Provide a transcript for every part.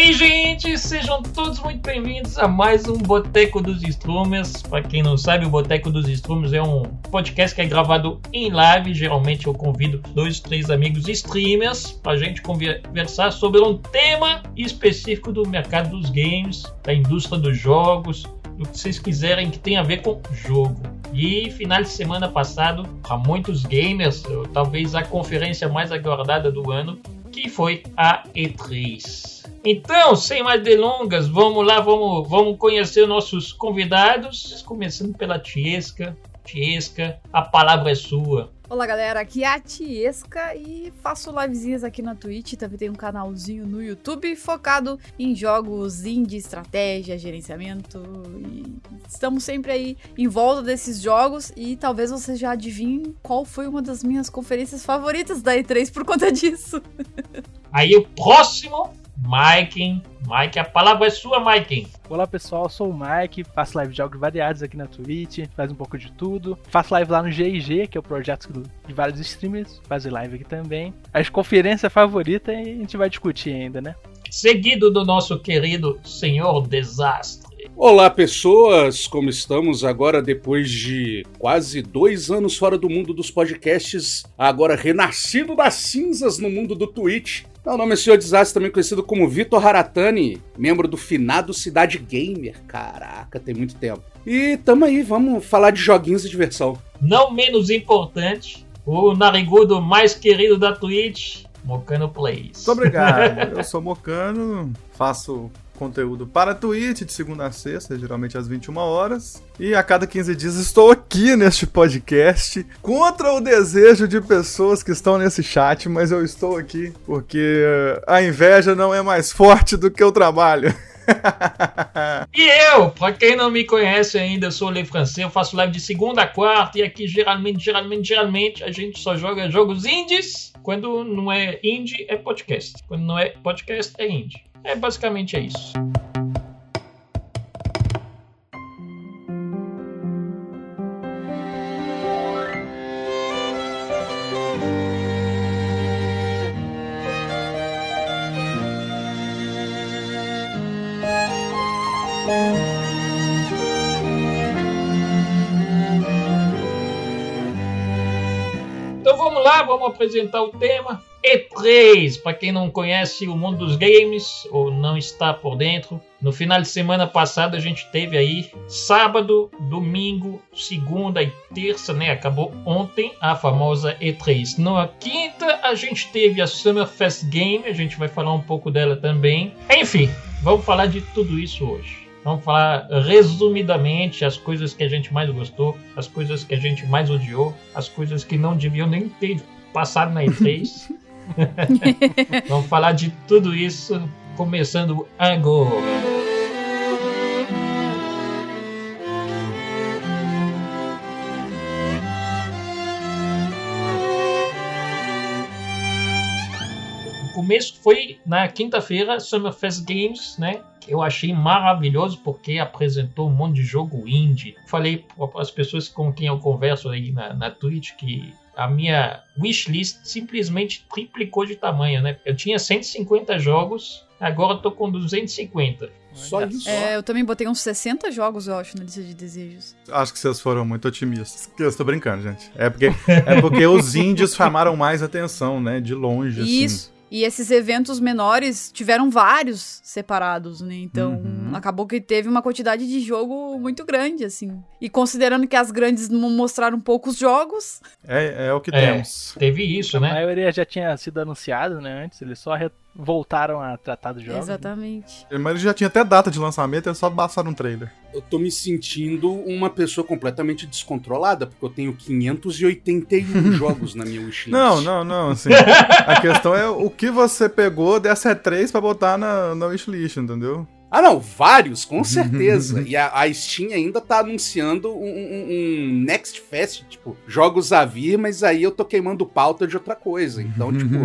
aí, gente? Sejam todos muito bem-vindos a mais um Boteco dos Strummers. Para quem não sabe, o Boteco dos Strummers é um podcast que é gravado em live. Geralmente eu convido dois, três amigos streamers para a gente conversar sobre um tema específico do mercado dos games, da indústria dos jogos, do que vocês quiserem que tenha a ver com jogo. E final de semana passado, para muitos gamers, talvez a conferência mais aguardada do ano, que foi a E3. Então, sem mais delongas, vamos lá, vamos, vamos conhecer nossos convidados, começando pela Tiesca. Tiesca, a palavra é sua. Olá galera, aqui é a Tiesca e faço livezinhas aqui na Twitch, também tem um canalzinho no YouTube focado em jogos indie, estratégia, gerenciamento e estamos sempre aí em volta desses jogos e talvez vocês já adivinhem qual foi uma das minhas conferências favoritas da E3 por conta disso. Aí o próximo Mike. Mike, a palavra é sua, Mike. Olá pessoal, eu sou o Mike, faço live de jogos variados aqui na Twitch, faz um pouco de tudo. Faço live lá no GIG, que é o projeto de vários streamers, faz live aqui também. A conferência favorita a gente vai discutir ainda, né? Seguido do nosso querido Senhor Desastre. Olá, pessoas! Como estamos agora depois de quase dois anos fora do mundo dos podcasts, agora renascido das cinzas no mundo do Twitch? Meu nome é Senhor Desastre, também conhecido como Vitor Haratani, membro do finado Cidade Gamer. Caraca, tem muito tempo. E tamo aí, vamos falar de joguinhos de diversão. Não menos importante, o narigudo mais querido da Twitch, Mocano Plays. Muito obrigado. Eu sou Mocano, faço conteúdo para Twitch de segunda a sexta, geralmente às 21 horas. E a cada 15 dias estou aqui neste podcast contra o desejo de pessoas que estão nesse chat, mas eu estou aqui porque a inveja não é mais forte do que o trabalho. e eu, pra quem não me conhece ainda, eu sou o Le Francês, eu faço live de segunda a quarta e aqui geralmente, geralmente, geralmente a gente só joga jogos indies. Quando não é indie, é podcast. Quando não é podcast, é indie. É basicamente é isso. Então vamos lá, vamos apresentar o tema. E3, para quem não conhece o mundo dos games ou não está por dentro, no final de semana passado a gente teve aí sábado, domingo, segunda e terça, né? Acabou ontem a famosa E3. Na quinta a gente teve a Summer Fest Game, a gente vai falar um pouco dela também. Enfim, vamos falar de tudo isso hoje. Vamos falar resumidamente as coisas que a gente mais gostou, as coisas que a gente mais odiou, as coisas que não deviam nem ter passado na E3. Vamos falar de tudo isso começando agora. Começo foi na quinta-feira, Summer Fest Games, né? Que eu achei maravilhoso porque apresentou um monte de jogo indie. Falei para as pessoas com quem eu converso aí na, na Twitch que a minha wishlist simplesmente triplicou de tamanho, né? Eu tinha 150 jogos, agora eu tô com 250. Só isso? É, eu também botei uns 60 jogos, eu acho, na lista de desejos. Acho que vocês foram muito otimistas. Eu estou brincando, gente. É porque, é porque os índios chamaram mais atenção, né? De longe, assim. Isso. E esses eventos menores tiveram vários separados, né? Então, uhum. acabou que teve uma quantidade de jogo muito grande, assim. E considerando que as grandes não mostraram poucos jogos. É, é o que é, temos. Teve isso, né? A maioria já tinha sido anunciado, né? Antes, eles só voltaram a tratar dos jogos. Né? Exatamente. Né? Mas já tinha até data de lançamento, é só passar um trailer. Eu tô me sentindo uma pessoa completamente descontrolada, porque eu tenho 581 jogos na minha wishlist. Não, não, não, assim, a questão é o que você pegou dessa E3 pra botar na, na wishlist, entendeu? Ah, não, vários, com certeza. e a, a, Steam ainda tá anunciando um, um, um, Next Fest, tipo, jogos a vir, mas aí eu tô queimando pauta de outra coisa. Então, tipo,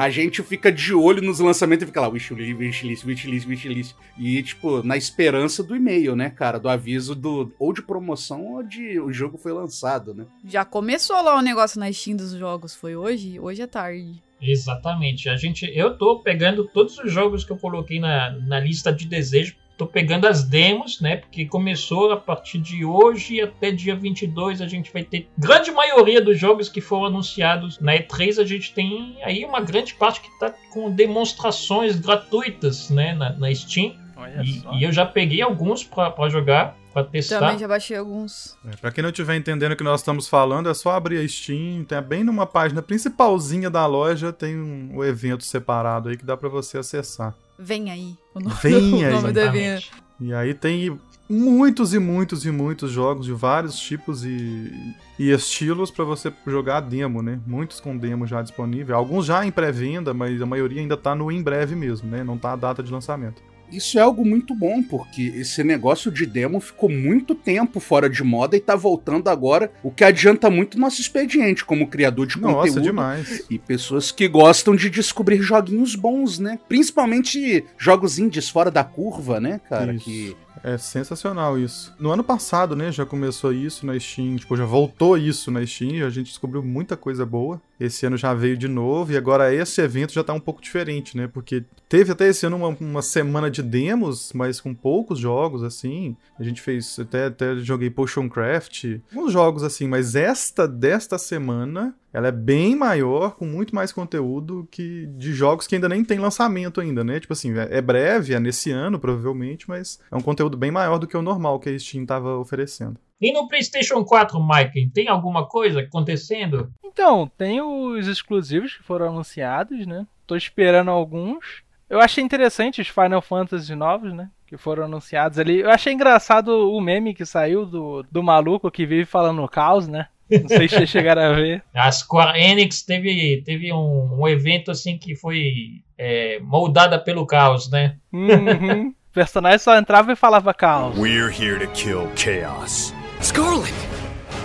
a gente fica de olho nos lançamentos e fica lá, wishlist, wishlist, wishlist, wishlist. E, tipo, na esperança do e-mail, né, cara? Do aviso do ou de promoção ou de o jogo foi lançado, né? Já começou lá o negócio na Steam dos jogos, foi hoje? Hoje é tarde. Exatamente. A gente, eu tô pegando todos os jogos que eu coloquei na, na lista de desejo. Tô pegando as demos, né? Porque começou a partir de hoje até dia 22. A gente vai ter grande maioria dos jogos que foram anunciados na E3. A gente tem aí uma grande parte que tá com demonstrações gratuitas, né? Na, na Steam. E, e, eu já peguei alguns para jogar para testar. Também já baixei alguns. É, para quem não estiver entendendo o que nós estamos falando, é só abrir a Steam, tem bem numa página principalzinha da loja, tem um, um evento separado aí que dá para você acessar. Vem aí. O nome, Vem aí. nome do evento. E aí tem muitos e muitos e muitos jogos de vários tipos e, e estilos para você jogar demo, né? Muitos com demo já disponível, alguns já em pré-venda, mas a maioria ainda tá no em breve mesmo, né? Não tá a data de lançamento. Isso é algo muito bom, porque esse negócio de demo ficou muito tempo fora de moda e tá voltando agora, o que adianta muito nosso expediente como criador de Nossa, conteúdo. demais. E pessoas que gostam de descobrir joguinhos bons, né? Principalmente jogos indies fora da curva, né, cara? Isso. Que é sensacional isso. No ano passado, né, já começou isso na Steam, tipo, já voltou isso na Steam, a gente descobriu muita coisa boa. Esse ano já veio de novo e agora esse evento já tá um pouco diferente, né? Porque teve até esse ano uma, uma semana de demos, mas com poucos jogos, assim. A gente fez, até, até joguei Potion Craft, jogos assim, mas esta desta semana ela é bem maior, com muito mais conteúdo que de jogos que ainda nem tem lançamento ainda, né? Tipo assim, é, é breve, é nesse ano, provavelmente, mas é um conteúdo bem maior do que o normal que a Steam estava oferecendo. E no PlayStation 4, Mike, tem alguma coisa acontecendo? Então, tem os exclusivos que foram anunciados, né? Tô esperando alguns. Eu achei interessante os Final Fantasy novos, né? Que foram anunciados ali. Eu achei engraçado o meme que saiu do, do maluco que vive falando caos, né? Não sei se vocês chegaram a ver. A Square Enix teve, teve um, um evento assim que foi é, moldada pelo caos, né? Uhum. O personagem só entrava e falava caos. We're here to kill chaos. Scarlet!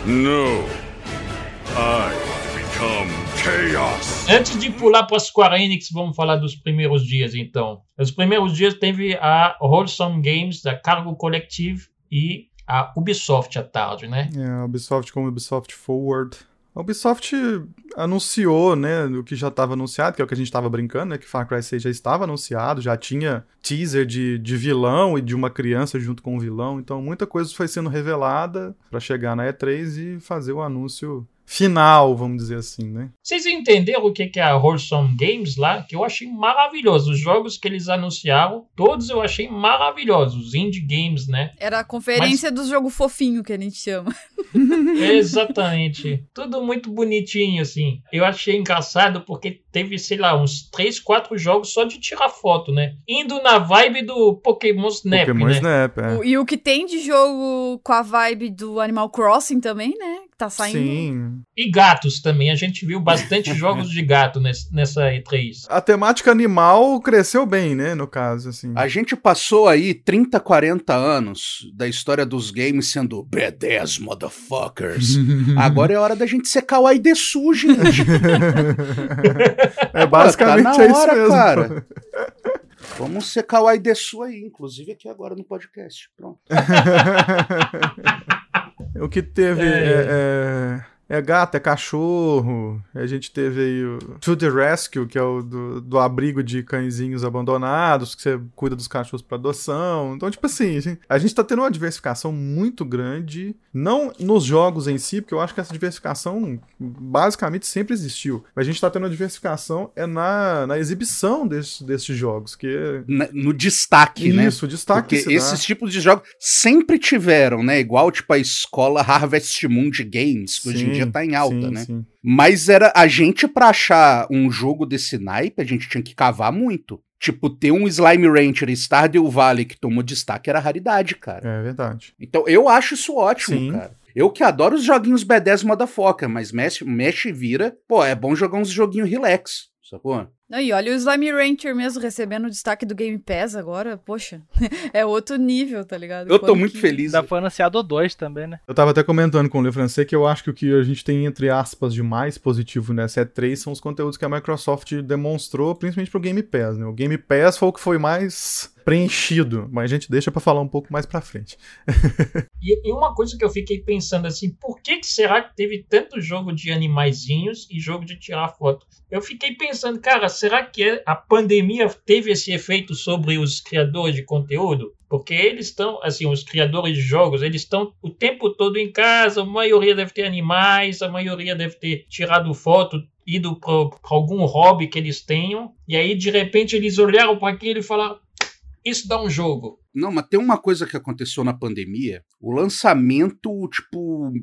No. I become chaos. Antes de pular para a Square Enix, vamos falar dos primeiros dias então. Os primeiros dias teve a Wholesome Games da Cargo Collective e a Ubisoft à tarde, né? É, a Ubisoft com Ubisoft Forward. A Ubisoft anunciou, né, o que já estava anunciado, que é o que a gente estava brincando, né, que Far Cry 6 já estava anunciado, já tinha teaser de, de vilão e de uma criança junto com o vilão, então muita coisa foi sendo revelada para chegar na E3 e fazer o anúncio final, vamos dizer assim, né? Vocês entenderam o que é a Wholesome Games lá? Que eu achei maravilhoso. Os jogos que eles anunciaram, todos eu achei maravilhosos. Indie games, né? Era a conferência Mas... do jogo fofinho que a gente chama. Exatamente. Tudo muito bonitinho, assim. Eu achei engraçado porque teve, sei lá, uns 3, 4 jogos só de tirar foto, né? Indo na vibe do Pokémon Snap, Pokémon né? Snap, é. O, e o que tem de jogo com a vibe do Animal Crossing também, né? Tá saindo. Sim. E gatos também. A gente viu bastante jogos de gato nessa E3. A temática animal cresceu bem, né? No caso, assim. A gente passou aí 30, 40 anos da história dos games sendo B10 motherfuckers. Agora é hora da gente secar o Aidesu, gente. é basicamente Pô, tá é isso hora, mesmo. Cara. Vamos secar o Aidesu aí, inclusive aqui agora no podcast. Pronto. O que teve é, é, é gato, é cachorro. A gente teve aí o To the Rescue, que é o do, do abrigo de cãezinhos abandonados, que você cuida dos cachorros para adoção. Então, tipo assim, a gente tá tendo uma diversificação muito grande, não nos jogos em si, porque eu acho que essa diversificação basicamente sempre existiu. Mas a gente tá tendo uma diversificação é na, na exibição desses, desses jogos, que na, no destaque, Isso, né? Isso, o destaque. Porque esses tipos de jogos sempre tiveram, né? Igual, tipo, a escola Harvest Moon de Games, que sim. hoje em dia tá em alta, sim, né? Sim. Mas era a gente pra achar um jogo desse naipe, a gente tinha que cavar muito. Tipo, ter um Slime Rancher e Stardew Valley que tomou destaque era raridade, cara. É verdade. Então eu acho isso ótimo, Sim. cara. Eu que adoro os joguinhos B10 Motherfucker, mas mexe, mexe e vira. Pô, é bom jogar uns joguinhos relax, sacou? Não, e olha o Slime Rancher mesmo recebendo o destaque do Game Pass agora, poxa, é outro nível, tá ligado? Eu tô muito que- feliz. Ainda foi anunciado o 2 também, né? Eu tava até comentando com o Le Francais que eu acho que o que a gente tem, entre aspas, de mais positivo nessa E3 são os conteúdos que a Microsoft demonstrou, principalmente pro Game Pass, né? O Game Pass foi o que foi mais preenchido, mas a gente deixa pra falar um pouco mais pra frente. E, e uma coisa que eu fiquei pensando assim, por que, que será que teve tanto jogo de animaizinhos e jogo de tirar foto? Eu fiquei pensando, cara, será que a pandemia teve esse efeito sobre os criadores de conteúdo? Porque eles estão, assim, os criadores de jogos, eles estão o tempo todo em casa, a maioria deve ter animais, a maioria deve ter tirado foto, ido para algum hobby que eles tenham, e aí de repente eles olharam para aquilo e falaram: Isso dá um jogo. Não, mas tem uma coisa que aconteceu na pandemia. O lançamento, tipo,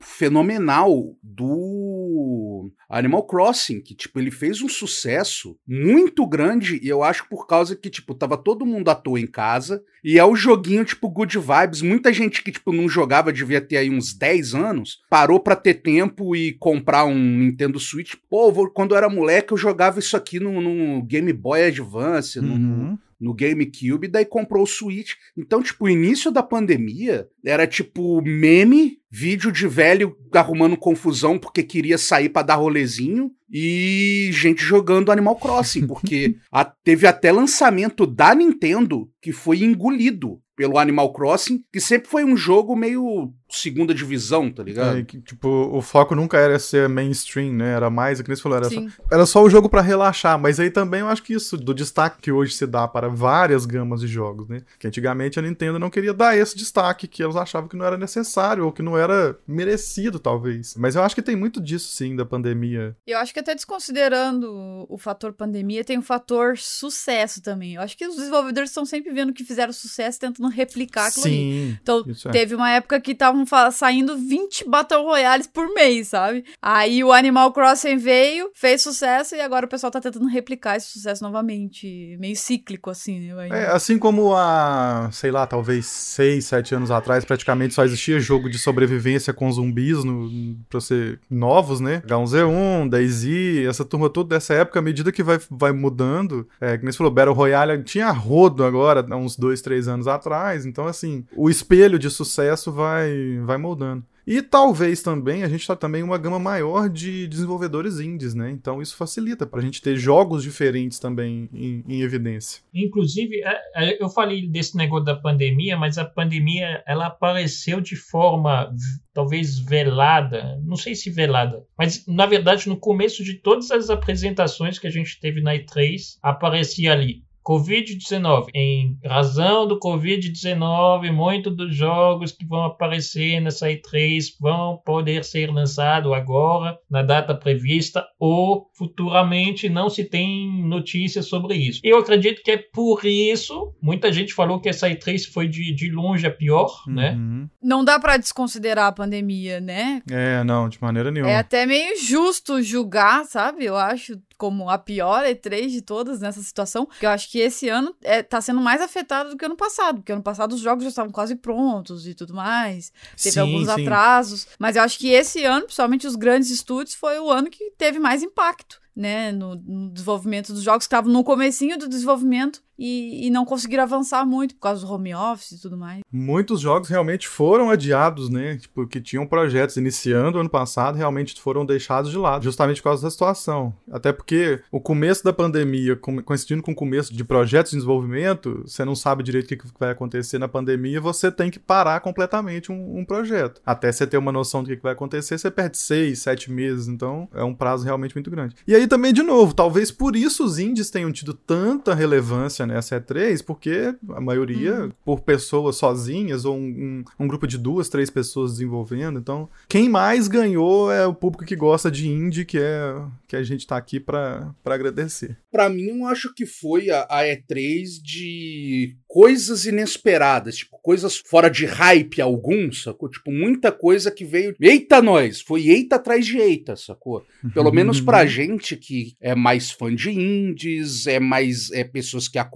fenomenal do Animal Crossing, que, tipo, ele fez um sucesso muito grande, e eu acho por causa que, tipo, tava todo mundo à toa em casa, e é o joguinho, tipo, good vibes. Muita gente que, tipo, não jogava, devia ter aí uns 10 anos, parou pra ter tempo e comprar um Nintendo Switch. Pô, quando eu era moleque, eu jogava isso aqui no, no Game Boy Advance, Uhum. no GameCube, daí comprou o Switch. Então, tipo, o início da pandemia era tipo meme, vídeo de velho arrumando confusão porque queria sair pra dar rolezinho e gente jogando Animal Crossing, porque a- teve até lançamento da Nintendo que foi engolido pelo Animal Crossing, que sempre foi um jogo meio segunda divisão, tá ligado? É, que, tipo, o foco nunca era ser mainstream, né? Era mais, é que nem você falou, era, só, era só o jogo pra relaxar. Mas aí também eu acho que isso, do destaque que hoje se dá para várias gamas de jogos, né? Que antigamente a Nintendo não queria dar esse destaque, que eles achavam que não era necessário, ou que não era merecido, talvez. Mas eu acho que tem muito disso, sim, da pandemia. Eu acho que até desconsiderando o- fator pandemia, tem o fator sucesso também. Eu acho que os desenvolvedores estão sempre vendo que fizeram sucesso, tentando replicar aquilo ali. sim. Então, Isso é. teve uma época que estavam saindo 20 Battle Royales por mês, sabe? Aí o Animal Crossing veio, fez sucesso e agora o pessoal tá tentando replicar esse sucesso novamente. Meio cíclico, assim, né? É, assim como há, sei lá, talvez 6, 7 anos atrás, praticamente só existia jogo de sobrevivência com zumbis no, pra ser novos, né? H1Z1, DayZ, essa turma toda dessa época, à medida que vai, vai mudando, é, nem você falou, Battle Royale tinha rodo agora, uns 2, 3 anos atrás, então assim, o espelho de sucesso vai, vai moldando. E talvez também a gente tá também uma gama maior de desenvolvedores indies, né? Então isso facilita pra gente ter jogos diferentes também em, em evidência. Inclusive, é, é, eu falei desse negócio da pandemia, mas a pandemia ela apareceu de forma talvez velada, não sei se velada, mas na verdade no começo de todas as apresentações que a gente teve na E3, aparecia ali Covid-19. Em razão do Covid-19, muitos dos jogos que vão aparecer nessa E3 vão poder ser lançados agora, na data prevista, ou futuramente não se tem notícias sobre isso. Eu acredito que é por isso, muita gente falou que essa E3 foi de, de longe a pior, né? Uhum. Não dá pra desconsiderar a pandemia, né? É, não, de maneira nenhuma. É até meio justo julgar, sabe? Eu acho como a pior E3 de todas nessa situação. Porque eu acho que esse ano é, tá sendo mais afetado do que ano passado. Porque ano passado os jogos já estavam quase prontos e tudo mais. Teve Sim, alguns sim. atrasos. Mas eu acho que esse ano, principalmente os grandes estúdios, foi o ano que teve mais impacto. Né, no, no desenvolvimento dos jogos que estavam no comecinho do desenvolvimento e, e não conseguiram avançar muito por causa do home office e tudo mais. Muitos jogos realmente foram adiados, né? Tipo, que tinham projetos iniciando ano passado, realmente foram deixados de lado, justamente por causa da situação. Até porque o começo da pandemia, coincidindo com o começo de projetos de desenvolvimento, você não sabe direito o que vai acontecer na pandemia, você tem que parar completamente um, um projeto. Até você ter uma noção do que vai acontecer, você perde seis, sete meses, então é um prazo realmente muito grande. E aí também, de novo, talvez por isso os indies tenham tido tanta relevância nessa E3, porque a maioria por pessoas sozinhas ou um, um- um grupo de duas, três pessoas desenvolvendo. Então, quem mais ganhou é o público que gosta de indie, que é que a gente tá aqui pra pra agradecer. Pra mim, eu acho que foi a, a E3 de coisas inesperadas, tipo coisas fora de hype algum, sacou? Tipo, muita coisa que veio. Eita, nós! Foi eita atrás de eita, sacou? Pelo menos pra gente que é mais fã de indies, é mais é, pessoas que acompanham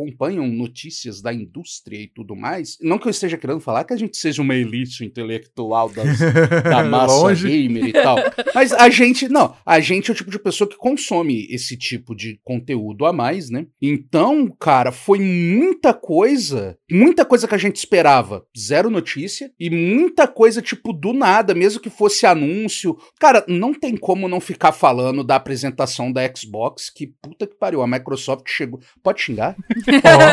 notícias da indústria e tudo mais. Não que eu esteja querendo falar que a gente seja uma elite intelectual das, da massa Longe. gamer e tal. Mas a gente, não, a gente é o tipo de pessoa que consome esse tipo de conteúdo a mais, né? Então, cara, foi muita coisa, muita coisa que a gente esperava, zero notícia, e muita coisa, tipo, do nada, mesmo que fosse anúncio. Cara, não tem como não ficar falando da apresentação da Xbox, que puta que pariu, a Microsoft chegou. Pode xingar?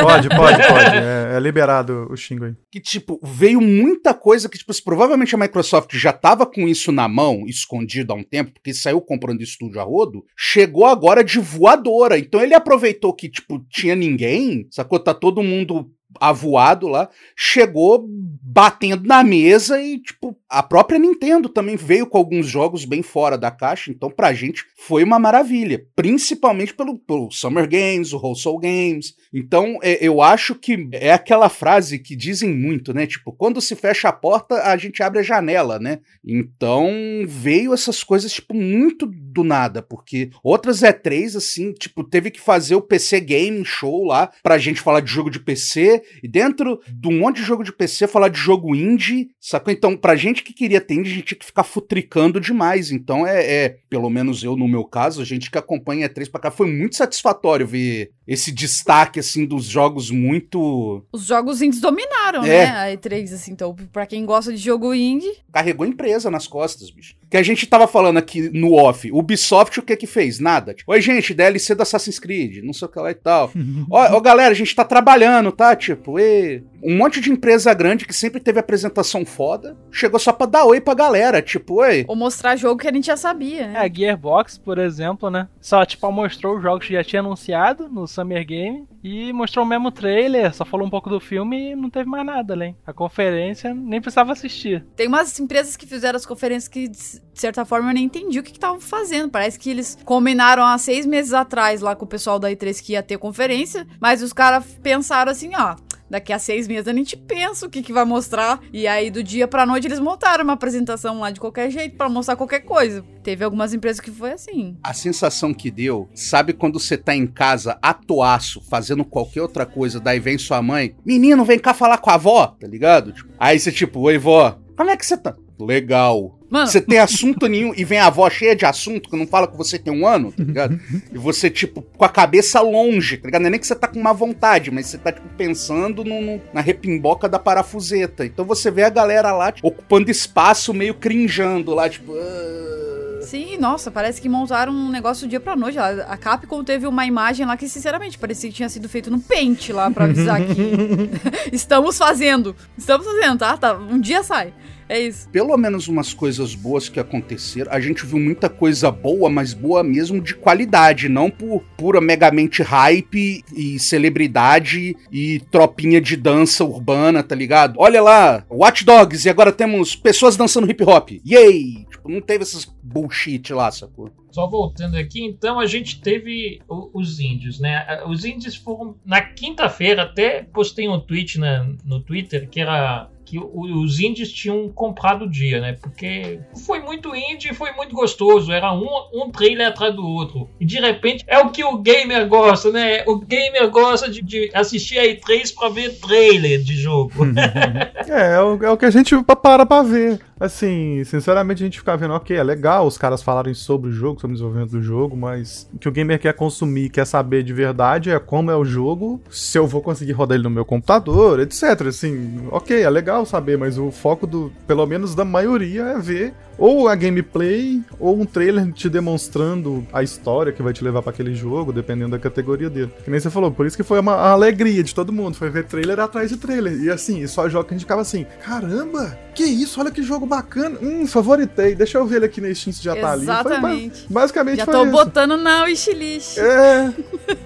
Pode, pode, pode. É, é liberado o xingo aí. que, tipo, veio muita coisa que, tipo, se provavelmente a Microsoft já tava com isso na mão, escondido há um tempo, porque saiu comprando estúdio a rodo, chegou agora de voadora. Então ele aproveitou que, tipo, tinha ninguém, sacou? Tá todo mundo avoado lá, chegou batendo na mesa e, tipo, a própria Nintendo também veio com alguns jogos bem fora da caixa, então pra gente foi uma maravilha, principalmente pelo, pelo Summer Games, o Wholesale Games. Então, é, eu acho que é aquela frase que dizem muito, né? Tipo, quando se fecha a porta, a gente abre a janela, né? Então, veio essas coisas, tipo, muito do nada, porque outras E3, assim, tipo, teve que fazer o PC Game Show lá pra gente falar de jogo de PC, e dentro de um monte de jogo de PC, falar de jogo indie, sacou? Então, pra gente que queria ter indie, a gente tinha que ficar futricando demais. Então, é, é, pelo menos eu, no meu caso, a gente que acompanha E3 pra cá, foi muito satisfatório ver esse destaque, assim, dos jogos muito. Os jogos indies dominaram, É. né? A E3, assim. Então, pra quem gosta de jogo indie, Carregou empresa nas costas, bicho. Que a gente tava falando aqui no off. Ubisoft, o que que fez? Nada. Tipo, Oi, gente, DLC do Assassin's Creed, não sei o que lá e tal. ó, ó, galera, a gente tá trabalhando, tá? Tipo, e... um monte de empresa grande que sempre teve apresentação foda, chegou só pra dar oi pra galera. Tipo, oi. ou mostrar jogo que a gente já sabia, né? É, a Gearbox, por exemplo, né? Só, tipo, mostrou os jogos que já tinha anunciado no Summer Game e mostrou o mesmo trailer, só falou um pouco do filme e não teve mais nada além. A conferência nem precisava assistir. Tem umas empresas que fizeram as conferências que, de certa forma, eu nem entendi o que estavam fazendo. Parece que eles combinaram há seis meses atrás lá com o pessoal da E3 que ia ter conferência, mas os caras pensaram assim, ó. Daqui a seis meses a gente pensa o que, que vai mostrar. E aí, do dia pra noite, eles montaram uma apresentação lá de qualquer jeito pra mostrar qualquer coisa. Teve algumas empresas que foi assim. A sensação que deu, sabe quando você tá em casa, atoaço, fazendo qualquer outra coisa, daí vem sua mãe, menino, vem cá falar com a avó, tá ligado? Tipo, aí você tipo, oi vó, como é que você tá? Legal. Mano, Você tem assunto nenhum e vem a avó cheia de assunto que não fala que você tem um ano, tá ligado? E você, tipo, com a cabeça longe, tá ligado? Não é nem que você tá com má vontade, mas você tá, tipo, pensando no, no- na repimboca da parafuseta. Então você vê a galera lá, tipo, ocupando espaço, meio crinjando lá, tipo. "Ah". Sim, nossa, parece que montaram um negócio do dia pra noite. A a Capcom teve uma imagem lá que, sinceramente, parecia que tinha sido feito no Paint lá pra avisar que estamos fazendo. Estamos fazendo, tá? tá? Um dia sai. É isso. pelo menos umas coisas boas que aconteceram. A gente viu muita coisa boa, mas boa mesmo de qualidade, não por pura megamente hype e celebridade e tropinha de dança urbana, tá ligado? Olha lá, Watch Dogs e agora temos pessoas dançando hip hop. Yay! Tipo, não teve essas bullshit lá, sacou? Só voltando aqui, então a gente teve os índios, né? Os índios foram na quinta-feira, até postei um tweet na- no Twitter que era que os índios tinham comprado o dia, né? Porque foi muito indie e foi muito gostoso. Era um, um trailer atrás do outro. E de repente é o que o gamer gosta, né? O gamer gosta de, de assistir a E3 pra ver trailer de jogo. É, é o, é o que a gente pa- para pra ver. Assim, sinceramente a gente fica vendo, ok, é legal os caras falarem sobre o jogo, sobre o desenvolvimento do jogo, mas o que o gamer quer consumir, quer saber de verdade é como é o jogo, se eu vou conseguir rodar ele no meu computador, etc. Assim, ok, é legal saber, mas o foco do, pelo menos da maioria, é ver ou a gameplay ou um trailer te demonstrando a história que vai te levar pra aquele jogo, dependendo da categoria dele. Que nem você falou, por isso que foi uma alegria de todo mundo, foi ver trailer atrás de trailer. E assim, e só jogo que a gente ficava assim, caramba, que isso, olha que jogo bacana. Hum, favoritei, deixa eu ver ele aqui na Steam se já tá ali. Exatamente. basicamente Já foi tô isso. botando na wishlist. É,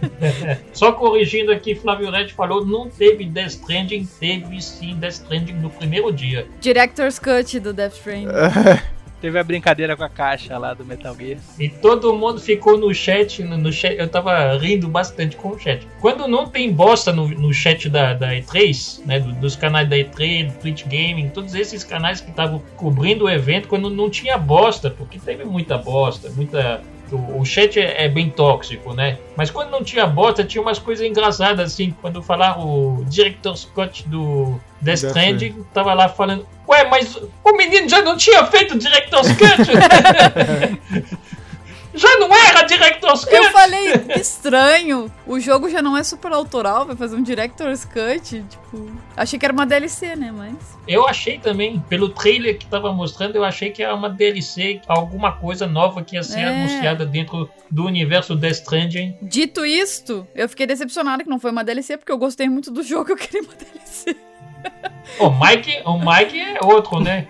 Só corrigindo aqui, Flávio Red falou, não teve Death Stranding, teve sim Death Stranding no primeiro dia. Director's Cut do Death Stranding. Teve a brincadeira com a caixa lá do Metal Gear. E todo mundo ficou no chat, no, no chat. Eu tava rindo bastante com o chat. Quando não tem bosta no, no chat da, da E3, né? do- dos canais da E3, do Twitch Gaming, todos esses canais que estavam cobrindo o evento, quando não tinha bosta, porque teve muita bosta, muita. O, o chat é, é bem tóxico, né? Mas quando não tinha bosta, tinha umas coisas engraçadas, assim. Quando falaram o Director Scott do Death Stranding, tava lá falando: Ué, mas o menino já não tinha feito Director Scott? já não era Director Scott? Eu falei, que estranho. O jogo já não é super autoral, vai fazer um Director's Cut. Tipo, achei que era uma DLC, né? Mas. Eu achei também, pelo trailer que tava mostrando, eu achei que era uma DLC, alguma coisa nova que ia ser É. anunciada dentro do universo Death Stranding. Dito isto, eu fiquei decepcionada que não foi uma DLC, porque eu gostei muito do jogo, eu queria uma DLC. O Mike, o Mike é outro, né?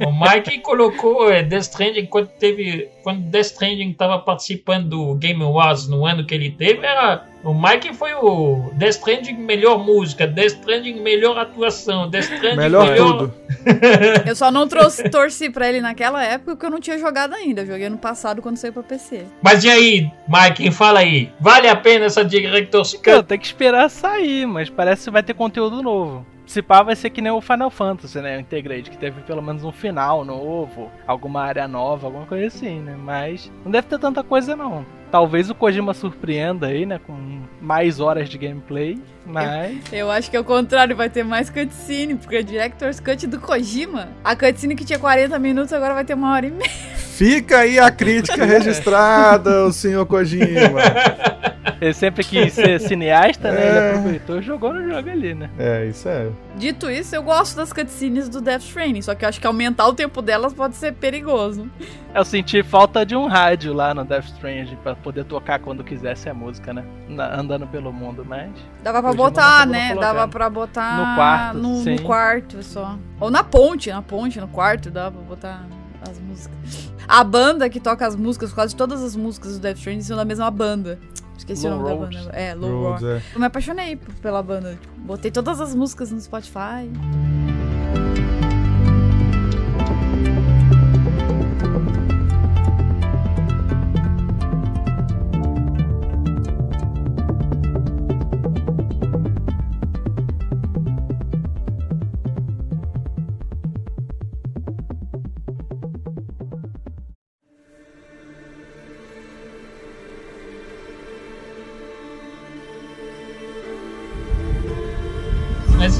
O Mike colocou é, Death Stranding quando teve, quando Death Stranding estava participando do Game Awards no ano que ele teve, era o Mike foi o Death Stranding melhor música, Death Stranding melhor atuação, Death Stranding Melhor tudo. Eu só não trouxe, torci pra ele naquela época porque eu não tinha jogado ainda. Eu joguei ano passado quando saiu pra PC. Mas e aí, Mike, fala aí, vale a pena essa Director's Não, Cut? tem que esperar sair, mas parece que vai ter conteúdo novo. Se pá, vai ser que nem o Final Fantasy, né? O Integrate, que teve pelo menos um final novo, alguma área nova, alguma coisa assim, né? Mas não deve ter tanta coisa, não. Talvez o Kojima surpreenda aí, né? Com mais horas de gameplay, mas. Eu acho que é o contrário, vai ter mais cutscene, porque é Director's Cut do Kojima. A cutscene que tinha 40 minutos agora vai ter uma hora e meia. Fica aí a crítica registrada, o senhor Kojima. Ele sempre quis ser cineasta, né? Ele É. aproveitou e jogou no jogo ali, né? É, isso é. Dito isso, eu gosto das cutscenes do Death Stranding, só que eu acho que aumentar o tempo delas pode ser perigoso. Eu senti falta de um rádio lá no Death Strange pra poder tocar quando quisesse a música, né? Na- andando pelo mundo, mas. Dava pra Kojima botar, né? Dava pra botar No quarto, no, no quarto só. Ou na ponte, na ponte, no quarto, dava pra botar as músicas. A banda que toca as músicas, quase todas as músicas do Death Stranding são da mesma banda. Esqueci Low o nome da banda. É, Low Roar. é. Eu me apaixonei pela banda. Tipo, botei todas as músicas no Spotify.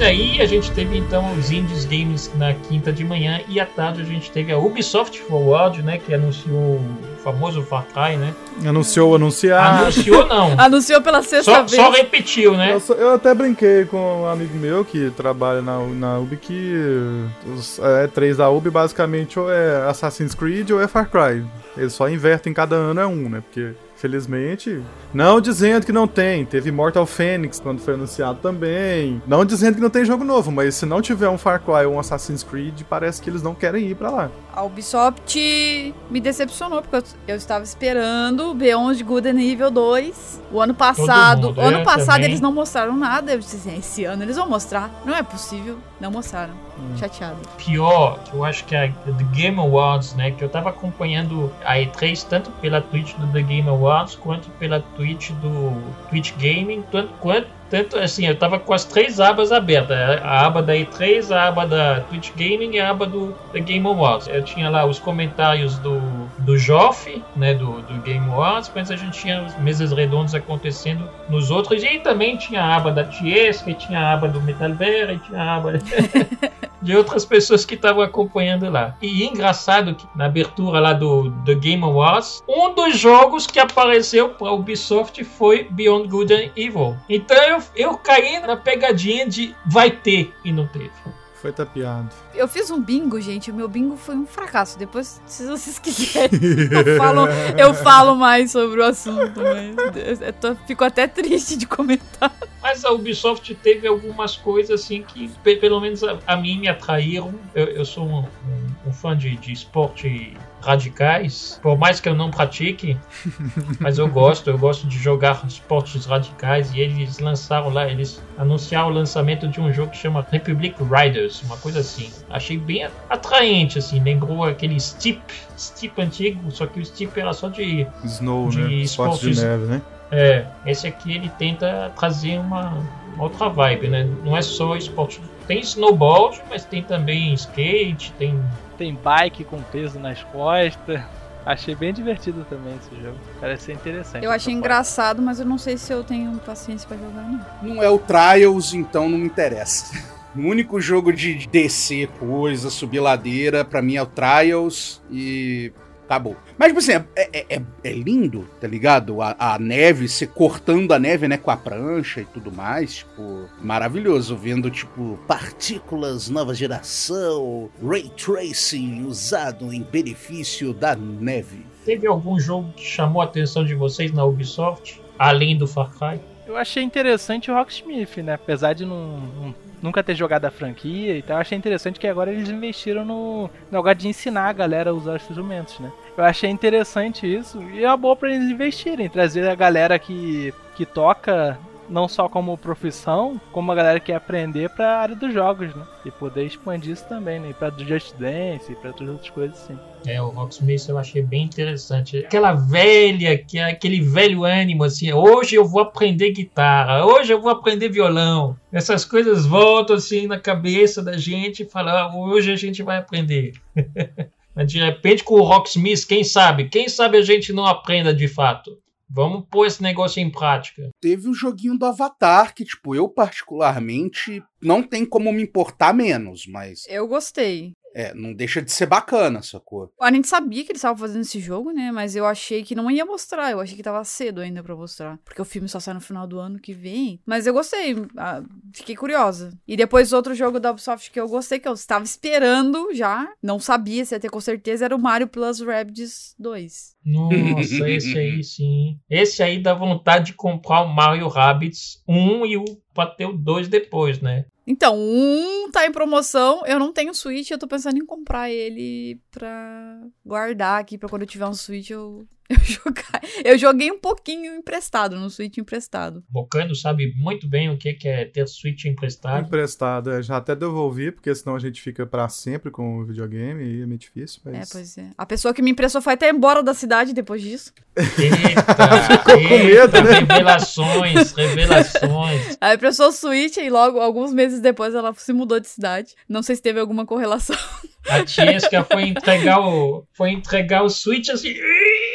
Mas aí a gente teve então os Indies Games na quinta de manhã e à tarde a gente teve a Ubisoft Forward, né? Que anunciou o famoso Far Cry, né? Anunciou, anunciar. Anunciou não. Anunciou pela sexta Só, vez. só repetiu, né? Eu, só- eu até brinquei com um amigo meu que trabalha na, na UB que os é, três da UB basicamente ou é Assassin's Creed ou é Far Cry. Eles só invertem cada ano é um, né? Porque, felizmente, não dizendo que não tem. Teve Mortal Phoenix quando foi anunciado também. Não dizendo que não tem jogo novo, mas se não tiver um Far Cry ou um Assassin's Creed, parece que eles não querem ir pra lá. A Ubisoft me decepcionou, porque eu, eu estava esperando o Beyond Good and Evil 2. O ano passado. O ano é, passado também. eles não mostraram nada. Eu disse assim, esse ano eles vão mostrar. Não é possível. Não mostraram. Hum. Chateado. pior, que eu acho que é a The Game Awards, né? Que eu tava acompanhando a E3 tanto pela Twitch do The Game Awards quanto pela Twitch do Twitch Gaming, tanto quanto tanto assim, eu tava com as três abas abertas, a aba da E3, a aba da Twitch Gaming e a aba do The Game Awards. Eu tinha lá os comentários do, do Joff, né, do, do Game Awards, mas a gente tinha as mesas redondas acontecendo nos outros, e também tinha a aba da Tiesca, e tinha a aba do Metal Bear, tinha a aba de outras pessoas que estavam acompanhando lá. E engraçado que na abertura lá do, do Game Awards, um dos jogos que apareceu para Ubisoft foi Beyond Good and Evil. Então eu, eu caí na pegadinha de vai ter e não teve. Foi tapeado. Eu fiz um bingo, gente. O meu bingo foi um fracasso. Depois, se vocês quiserem, eu falo, eu falo mais sobre o assunto. Mas eu tô- fico até triste de comentar. Mas a Ubisoft teve algumas coisas assim que, pe- pelo menos a, a mim, me atraíram. Eu, eu sou um, um um fã de, de esporte radicais, por mais que eu não pratique, mas eu gosto, eu gosto de jogar esportes radicais e eles lançaram lá, eles anunciaram o lançamento de um jogo que chama Republic Riders, uma coisa assim. Achei bem atraente, assim, lembrou aquele Steep, Steep antigo, só que o Steep era só de Snow, De né? Esporte de esportes- neve, né? é, esse aqui ele tenta trazer uma, uma outra vibe, né? Não é só esporte. Tem snowboard, mas tem também skate, tem. Tem bike com peso nas costas. Achei bem divertido também esse jogo. Parece ser interessante. Eu achei engraçado, mas eu não sei se eu tenho paciência pra jogar, não. Não é o Trials, então não me interessa. O único jogo de descer coisa, subir ladeira, pra mim é o Trials e acabou. Mas, tipo assim, é, é- é- é lindo, tá ligado? A, a neve, você cortando a neve, né, com a prancha e tudo mais, tipo, maravilhoso. Vendo, tipo, partículas nova geração, ray tracing usado em benefício da neve. Teve algum jogo que chamou a atenção de vocês na Ubisoft? Além do Far Cry? Eu achei interessante o Rocksmith, né? Apesar de não, não- nunca ter jogado a franquia e tal, eu achei interessante que agora eles investiram no, no lugar de ensinar a galera a usar os instrumentos, né? Eu achei interessante isso e é uma boa pra eles investirem, trazer a galera que, que toca não só como profissão, como a galera que quer aprender pra área dos jogos, né? E poder expandir isso também, né? Do Just Dance e pra todas outras coisas assim. É, o Rocksmith eu achei bem interessante. Aquela velha, que é aquele velho ânimo, assim, hoje eu vou aprender guitarra, hoje eu vou aprender violão. Essas coisas voltam assim na cabeça da gente e falam, ah, hoje a gente vai aprender. Mas de repente com o Rocksmith, quem sabe? Quem sabe a gente não aprenda de fato? Vamos pôr esse negócio em prática. Teve o joguinho do Avatar, que, tipo, eu particularmente não tem como me importar menos, mas Eu gostei. É, não deixa de ser bacana, sacou? A gente sabia que eles estavam fazendo esse jogo, né? Mas eu achei que não ia mostrar. Eu achei que tava cedo ainda pra mostrar. Porque o filme só sai no final do ano que vem. Mas eu gostei. ah, fiquei curiosa. E depois outro jogo da Ubisoft que eu gostei, que eu estava esperando já. Não sabia se ia ter com certeza, era o Mario Plus Rabbids 2. Nossa, esse aí sim. Esse aí dá vontade de comprar o Mario Rabbids 1 e o pra ter o 2 depois, né? Então, um tá em promoção. Eu não tenho Switch, eu tô pensando em comprar ele pra guardar aqui, pra quando eu tiver um Switch eu, eu jogar. Eu joguei um pouquinho emprestado, no Switch emprestado. Bocano sabe muito bem o que é ter Switch emprestado. Emprestado, é, já até devolvi, porque senão a gente fica pra sempre com o videogame e é meio difícil, É, mas... pois é. A pessoa que me emprestou foi até embora da cidade depois disso. Eita, Ficou com medo, eita, né? revelações, revelações. Aí emprestou o Switch e logo, alguns meses depois, ela se mudou de cidade. Não sei se teve alguma correlação. A Tiesca foi entregar o, foi entregar o Switch assim.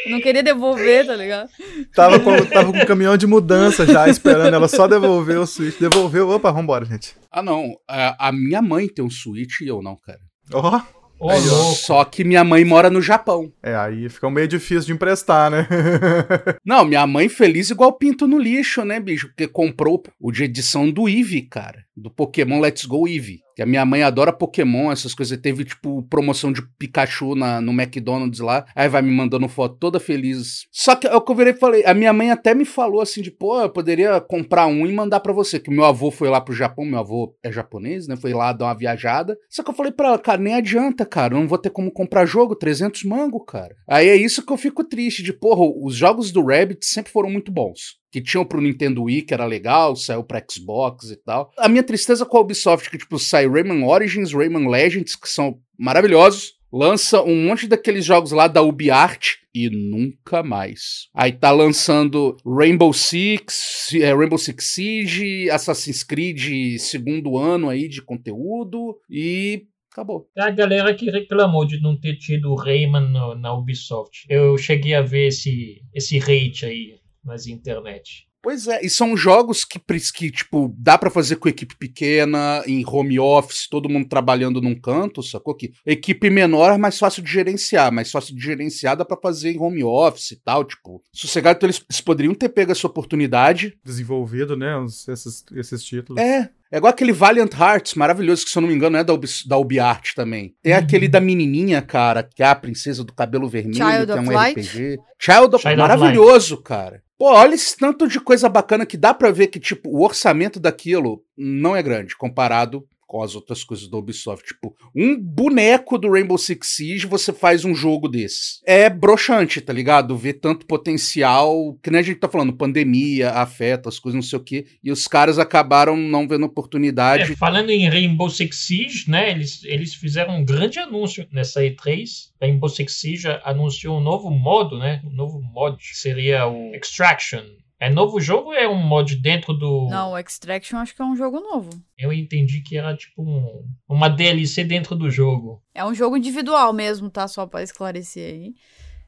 Não queria devolver, tá ligado? Tava com, tava com um caminhão de mudança já, esperando ela só devolver o Switch. Devolveu, opa, vambora, gente. Ah, não. A, a minha mãe tem um Switch e eu não, cara. Ó, Ô, louco. Só que minha mãe mora no Japão. é, aí fica meio difícil de emprestar, né? Não, minha mãe feliz igual pinto no lixo, né, bicho? Porque comprou o de edição do Eevee, cara. Do Pokémon Let's Go Eevee. Que a minha mãe adora Pokémon, essas coisas. Teve, tipo, promoção de Pikachu na, no McDonald's lá. Aí vai me mandando foto toda feliz. Só que é que eu virei e falei. A minha mãe até me falou assim: de, pô, eu poderia comprar um e mandar pra você. Que meu avô foi lá pro Japão. Meu avô é japonês, né? Foi lá dar uma viajada. Só que eu falei pra ela, cara, nem adianta, cara. Eu não vou ter como comprar jogo. 300 mango, cara. Aí é isso que eu fico triste. De, porra, os jogos do Rabbit sempre foram muito bons que tinham pro Nintendo Wii, que era legal, saiu pra Xbox e tal. A minha tristeza com a Ubisoft, que tipo, sai Rayman Origins, Rayman Legends, que são maravilhosos, lança um monte daqueles jogos lá da UbiArt e nunca mais. Aí tá lançando Rainbow Six, é, Rainbow Six Siege, Assassin's Creed segundo ano aí de conteúdo e acabou. É a galera que reclamou de não ter tido o Rayman no- na Ubisoft. Eu cheguei a ver esse, esse hate aí nas internet. Pois é, e são jogos que, que tipo, dá pra fazer com equipe pequena, em home office, todo mundo trabalhando num canto, sacou? Que equipe menor é mais fácil de gerenciar, mais fácil de gerenciar dá pra fazer em home office e tal, tipo, sossegado, então eles, eles poderiam ter pego essa oportunidade. Desenvolvido, né? os- esses, esses títulos. É, é igual aquele Valiant Hearts, maravilhoso, que se eu não me engano é da, Ubi, da UbiArt também. Tem Uhum. aquele da menininha, cara, que é a princesa do cabelo vermelho, Child que é um Light? RPG. Child of Child of maravilhoso, cara. Pô, olha esse tanto de coisa bacana que dá pra ver que, tipo, o orçamento daquilo não é grande comparado com as outras coisas da Ubisoft. Tipo, um boneco do Rainbow Six Siege, você faz um jogo desses. É broxante, tá ligado? Ver tanto potencial, que nem a gente tá falando, pandemia afeta as coisas, não sei o quê, e os caras acabaram não vendo oportunidade. É, falando em Rainbow Six Siege, né, eles, eles fizeram um grande anúncio nessa E3. Rainbow Six Siege anunciou um novo modo, né, um novo mod, que seria o Extraction. É novo jogo ou é um mod dentro do. Não, o Extraction acho que é um jogo novo. Eu entendi que era tipo um, uma DLC dentro do jogo. É um jogo individual mesmo, tá? Só pra esclarecer aí.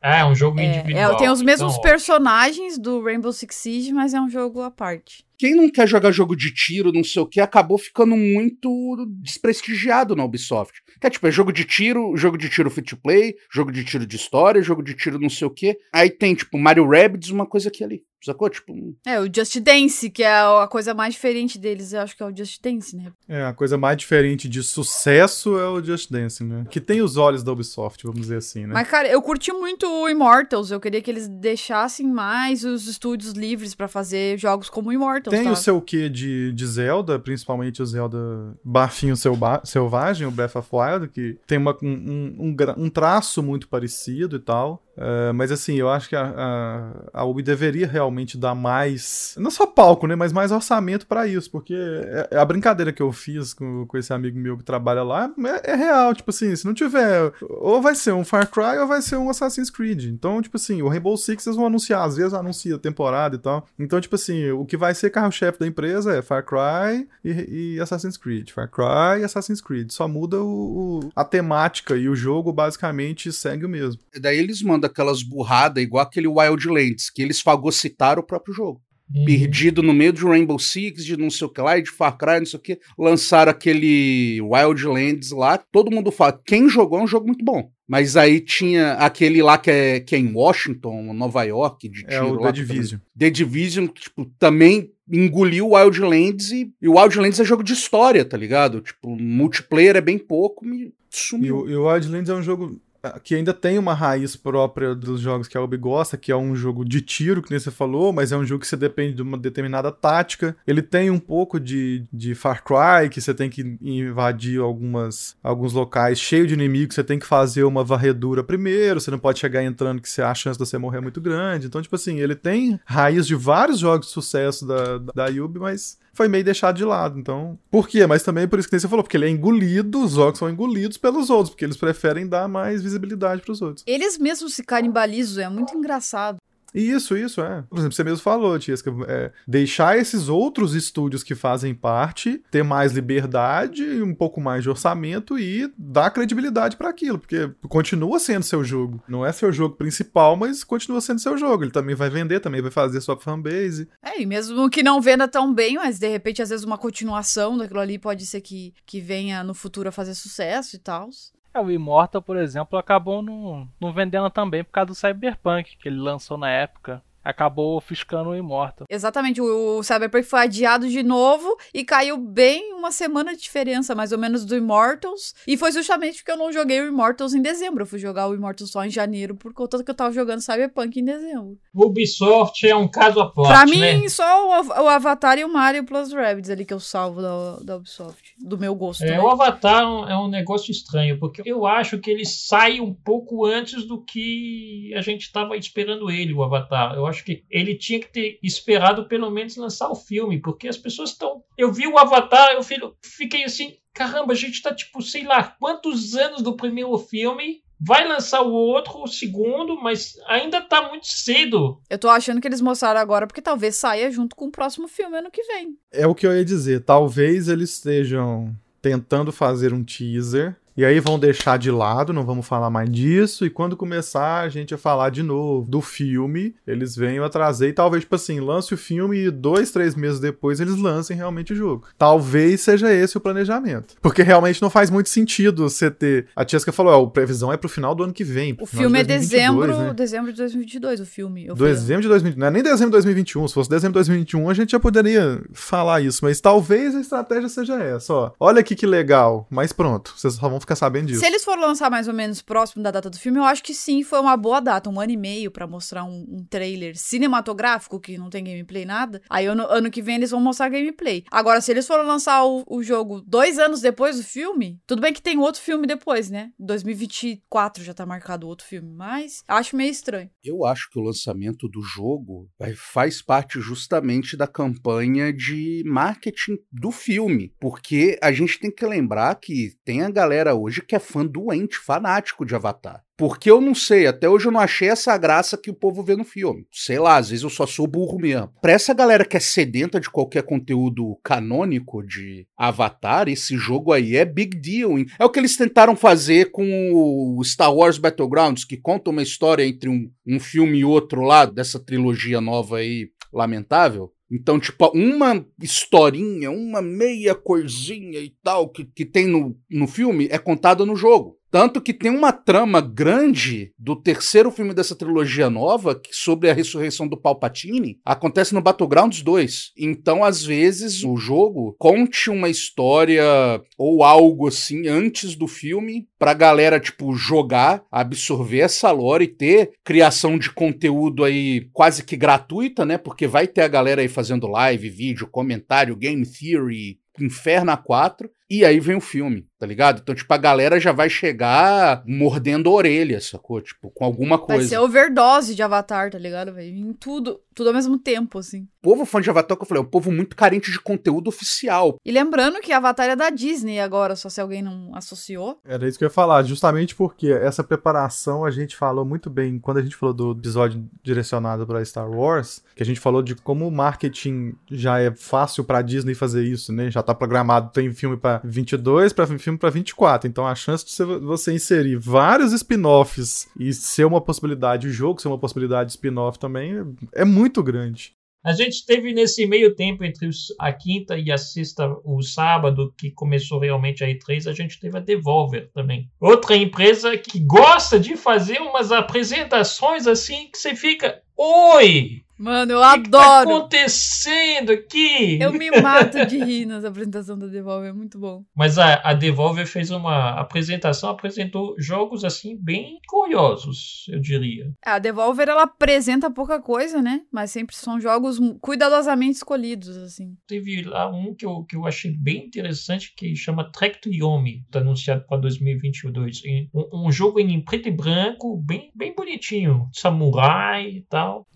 Ah, é um jogo É, individual. é, tem os mesmos então, personagens do Rainbow Six Siege, mas é um jogo à parte. Quem não quer jogar jogo de tiro, não sei o que, acabou ficando muito desprestigiado na Ubisoft. Que é tipo, é jogo de tiro, jogo de tiro free to play, jogo de tiro de história, jogo de tiro não sei o que. Aí tem, tipo, Mario Rabbids, uma coisa aqui ali. Sacou? Tipo, um- É, o Just Dance, que é a coisa mais diferente deles, eu acho que é o Just Dance, né? É, a coisa mais diferente de sucesso é o Just Dance, né? Que tem os olhos da Ubisoft, vamos dizer assim, né? Mas, cara, eu curti muito o Immortals. Eu queria que eles deixassem mais os estúdios livres pra fazer jogos como Immortals. Tem tá? o seu quê de, de Zelda, principalmente o Zelda Bafinho Selva- Selvagem, o Breath of Wild, que tem uma- um, um- um traço muito parecido e tal. É, mas assim, eu acho que a, a, a Ubi deveria realmente dar mais. Não só palco, né? Mas mais orçamento pra isso. Porque é- é a brincadeira que eu fiz com, com esse amigo meu que trabalha lá é, é real. Tipo assim, se não tiver. Ou vai ser um Far Cry ou vai ser um Assassin's Creed. Então, tipo assim, o Rainbow Six eles vão anunciar, às vezes anuncia temporada e tal. Então, tipo assim, o que vai ser carro-chefe da empresa é Far Cry e, e Assassin's Creed. Far Cry e Assassin's Creed. Só muda o, o- a temática e o jogo basicamente segue o mesmo. daí eles mandam aquelas burradas igual aquele Wildlands, que eles fagocitaram o próprio jogo. uhum. Perdido no meio de Rainbow Six, de não sei o que lá, e de Far Cry, não sei o que. Lançaram aquele Wildlands lá. Todo mundo fala, quem jogou é um jogo muito bom. Mas aí tinha aquele lá que é, que é em Washington, Nova York, de tiro É o lá, The Division. The Division, tipo, também engoliu o Wildlands e, e o Wildlands é jogo de história, tá ligado? Tipo, multiplayer é bem pouco, me E sumiu. o, e o Wildlands é um jogo que ainda tem uma raiz própria dos jogos que a Ubi gosta, que é um jogo de tiro, que nem você falou, mas é um jogo que você depende de uma determinada tática. Ele tem um pouco de, de Far Cry, que você tem que invadir algumas, alguns locais cheios de inimigos, você tem que fazer uma varredura primeiro, você não pode chegar entrando que a chance de você morrer é muito grande. Então, tipo assim, ele tem raiz de vários jogos de sucesso da, da Ubi, mas foi meio deixado de lado. Então, por quê? Mas também por isso que você falou, porque ele é engolido, os jogos são engolidos pelos outros, porque eles preferem dar mais visibilidade pros outros. Eles mesmos se canibalizam, é muito engraçado. Isso, isso, é. Por exemplo, você mesmo falou, Tiesca, é, deixar esses outros estúdios que fazem parte ter mais liberdade, um pouco mais de orçamento e dar credibilidade pra aquilo, porque continua sendo seu jogo. Não é seu jogo principal, mas continua sendo seu jogo. Ele também vai vender, também vai fazer sua fanbase. É, e mesmo que não venda tão bem, mas de repente, às vezes, uma continuação daquilo ali pode ser que, que venha no futuro a fazer sucesso e tal. O Immortal, por exemplo, acabou não vendendo também por causa do Cyberpunk, que ele lançou na época. Acabou ofuscando o Immortal. Exatamente, o, Cyberpunk foi adiado de novo e caiu bem uma semana de diferença, mais ou menos, do Immortals. E foi justamente porque eu não joguei o Immortals em dezembro. Eu fui jogar o Immortals só em janeiro, por conta que eu tava jogando Cyberpunk em dezembro. Ubisoft é um caso à parte, pra né? mim, só o, o Avatar e o Mario Plus Rabbids ali que eu salvo da, da Ubisoft. Do meu gosto. É, né? o Avatar é um- é um negócio estranho, porque eu acho que ele sai um pouco antes do que a gente estava esperando ele, o Avatar. Eu acho que ele tinha que ter esperado pelo menos lançar o filme, porque as pessoas estão. Eu vi o Avatar, eu fi- fiquei assim, caramba, a gente tá tipo, sei lá, quantos anos do primeiro filme. Vai lançar o outro, o segundo, mas ainda tá muito cedo. Eu tô achando que eles mostraram agora porque talvez saia junto com o próximo filme ano que vem. É o que eu ia dizer. Talvez eles estejam tentando fazer um teaser. E aí vão deixar de lado, não vamos falar mais disso. E quando começar a gente a falar de novo do filme, eles venham a trazer. E talvez, tipo assim, lance o filme e dois, três meses depois eles lancem realmente o jogo. Talvez seja esse o planejamento. Porque realmente não faz muito sentido você ter. A Tiesca falou: ó, a previsão é pro final do ano que vem. O filme é de 2022, dezembro, né? dezembro de 2022, o filme. Eu Dezembro de 2021. Não é nem dezembro de 2021. Se fosse dezembro de 2021, a gente já poderia falar isso. Mas talvez a estratégia seja essa, ó. Olha aqui que legal. Mas pronto. Vocês só vão ficar ficar sabendo disso. Se eles forem lançar mais ou menos próximo da data do filme, eu acho que sim, foi uma boa data, um ano e meio pra mostrar um, um trailer cinematográfico que não tem gameplay nada. Aí ano, ano que vem eles vão mostrar gameplay. Agora, se eles forem lançar o, o jogo dois anos depois do filme, tudo bem que tem outro filme depois, né? 2024 já tá marcado outro filme, mas acho meio estranho. Eu acho que o lançamento do jogo vai- faz parte justamente da campanha de marketing do filme. Porque a gente tem que lembrar que tem a galera hoje que é fã doente, fanático de Avatar. Porque eu não sei, até hoje eu não achei essa graça que o povo vê no filme. Sei lá, às vezes eu só sou burro mesmo. Pra essa galera que é sedenta de qualquer conteúdo canônico de Avatar, esse jogo aí é big deal. hein? É o que eles tentaram fazer com o Star Wars Battlegrounds, que conta uma história entre um, um filme e outro lá, dessa trilogia nova aí, lamentável. Então, tipo, uma historinha, uma meia coisinha e tal que, que tem no, no filme é contada no jogo. Tanto que tem uma trama grande do terceiro filme dessa trilogia nova, que sobre a ressurreição do Palpatine, acontece no Battlegrounds 2. Então, às vezes, o jogo conte uma história ou algo assim antes do filme pra galera, tipo, jogar, absorver essa lore e ter criação de conteúdo aí quase que gratuita, né? Porque vai ter a galera aí fazendo live, vídeo, comentário, game theory, Inferno 4, e aí vem o filme, tá ligado? Então, tipo, a galera já vai chegar mordendo a orelha, sacou? Tipo, com alguma Vai coisa. ser overdose de Avatar, tá ligado? Vai vir tudo, tudo ao mesmo tempo, assim. O povo fã de Avatar, que eu falei, é um povo muito carente de conteúdo oficial. E lembrando que Avatar é da Disney agora, só se alguém não associou. Era isso que eu ia falar, justamente porque essa preparação a gente falou muito bem quando a gente falou do episódio direcionado para Star Wars, que a gente falou de como o marketing já é fácil pra Disney fazer isso, né? Já tá programado, tem filme pra 22, para filme pra 24. Então a chance de você- inserir vários spin-offs e ser uma possibilidade, o jogo ser uma possibilidade de spin-off também é muito grande. A gente teve nesse meio tempo entre a quinta e a sexta, o sábado, que começou realmente a E3, a gente teve a Devolver também. Outra empresa que gosta de fazer umas apresentações assim que você fica. Oi! Mano, eu O que que tá adoro! acontecendo aqui? Eu me mato de rir nas apresentações da Devolver, é muito bom. Mas a, a Devolver fez uma apresentação, apresentou jogos assim bem curiosos, eu diria. A Devolver, ela apresenta pouca coisa, né? Mas sempre são jogos cuidadosamente escolhidos, assim. Teve lá um que eu, que eu achei bem interessante que chama Trek to Yomi, tá anunciado para 2022. E Um, um jogo em preto e branco, bem, bem bonitinho, samurai e tal.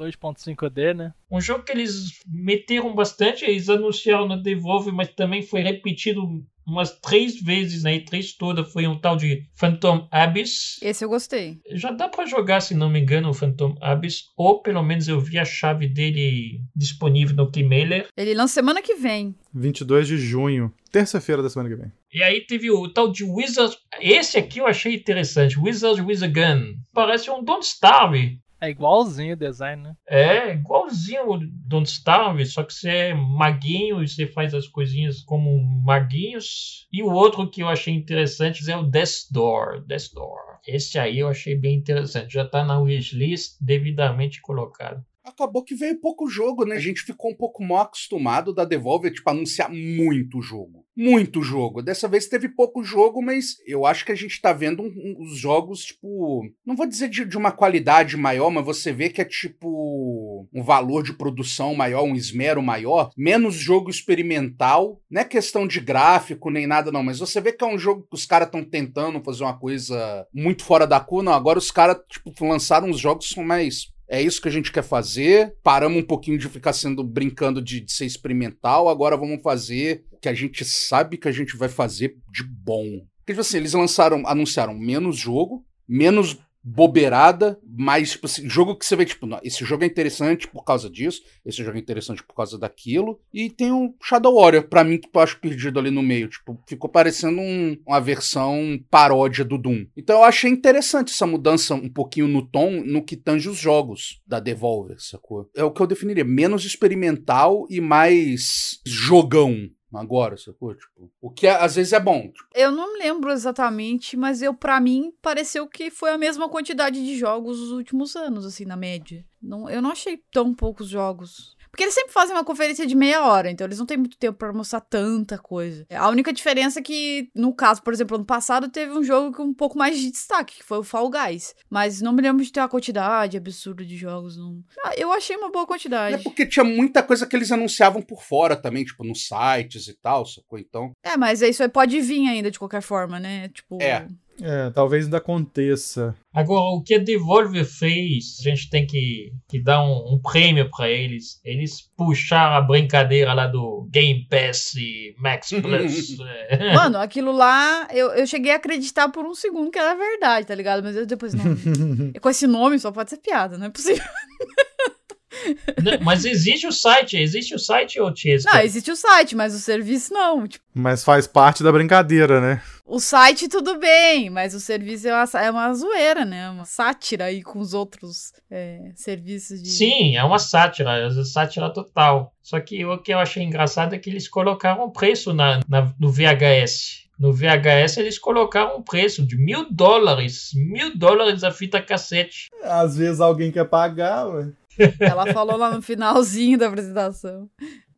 2.5D, né? Um jogo que eles meteram bastante, eles anunciaram na Devolver, mas também foi repetido umas três vezes na E3 toda, foi um tal de Phantom Abyss. Esse eu gostei. Já dá pra jogar, se não me engano, o Phantom Abyss, ou pelo menos eu vi a chave dele disponível no Keymailer. Ele lança semana que vem. 22 de junho, terça-feira da semana que vem. E aí teve o tal de Wizard. Esse aqui eu achei interessante. Wizard with a Gun. Parece um Don't Starve. É igualzinho o design, né? É igualzinho o Don't Starve, só que você é maguinho e você faz as coisinhas como maguinhos. E o outro que eu achei interessante é o Death Door. Death Door. Esse aí eu achei bem interessante. Já tá na wishlist devidamente colocado. Acabou que veio pouco jogo, né? A gente ficou um pouco mal acostumado da Devolver, tipo, anunciar muito jogo. Muito jogo. Dessa vez teve pouco jogo, mas eu acho que a gente tá vendo os jogos, tipo. Não vou dizer de, de uma qualidade maior, mas você vê que é tipo. Um valor de produção maior, um esmero maior. Menos jogo experimental. Não é questão de gráfico nem nada, não, mas você vê que é um jogo que os caras estão tentando fazer uma coisa muito fora da curva. Não, agora os caras, tipo, lançaram uns jogos mais é isso que a gente quer fazer. Paramos um pouquinho de ficar sendo brincando de, de ser experimental. Agora vamos fazer o que a gente sabe que a gente vai fazer de bom. Porque, tipo assim, eles lançaram, anunciaram menos jogo, menos bobeirada, mais, tipo assim, jogo que você vê, tipo, esse jogo é interessante por causa disso, esse jogo é interessante por causa daquilo. E tem o Shadow Warrior, pra mim, que eu acho perdido ali no meio. Tipo, ficou parecendo um- uma versão paródia do Doom. Então eu achei interessante essa mudança um pouquinho no tom, no que tange os jogos da Devolver, sacou? É o que eu definiria, menos experimental e mais jogão. Agora, sacou? Tipo, o que é- às vezes é bom. Tipo, Eu não lembro exatamente, mas eu para mim pareceu que foi a mesma quantidade de jogos nos últimos anos, assim, na média. Não, eu não achei tão poucos jogos. Porque eles sempre fazem uma conferência de meia hora, então eles não têm muito tempo pra mostrar tanta coisa. A única diferença é que, no caso, por exemplo, ano passado teve um jogo com um pouco mais de destaque, que foi o Fall Guys. Mas não me lembro de ter uma quantidade absurda de jogos. Não... Ah, eu achei uma boa quantidade. É porque tinha muita coisa que eles anunciavam por fora também, tipo, nos sites e tal, sacou? Então. É, mas isso aí pode vir ainda de qualquer forma, né? Tipo. É. É, talvez ainda aconteça. Agora, o que a Devolver fez, a gente tem que, que dar um, um prêmio pra eles. Eles puxaram a brincadeira lá do Game Pass e Max Plus. é. Mano, aquilo lá, eu, eu cheguei a acreditar por um segundo que era verdade, tá ligado? Mas eu depois, não. Com esse nome só pode ser piada, não é possível. Não, mas existe o site, existe o site, ô Tiesca? Não, existe o site, mas o serviço não. Tipo, Mas faz parte da brincadeira, né? o site tudo bem, mas o serviço é uma, é uma zoeira, né? Uma sátira aí com os outros é, serviços de. Sim, é uma sátira, é uma sátira total. Só que o que eu achei engraçado é que eles colocaram preço na, na- no VHS. No VHS eles colocaram um preço de mil dólares. Mil dólares a fita cassete. Às vezes alguém quer pagar, ué. Ela falou lá no finalzinho da apresentação.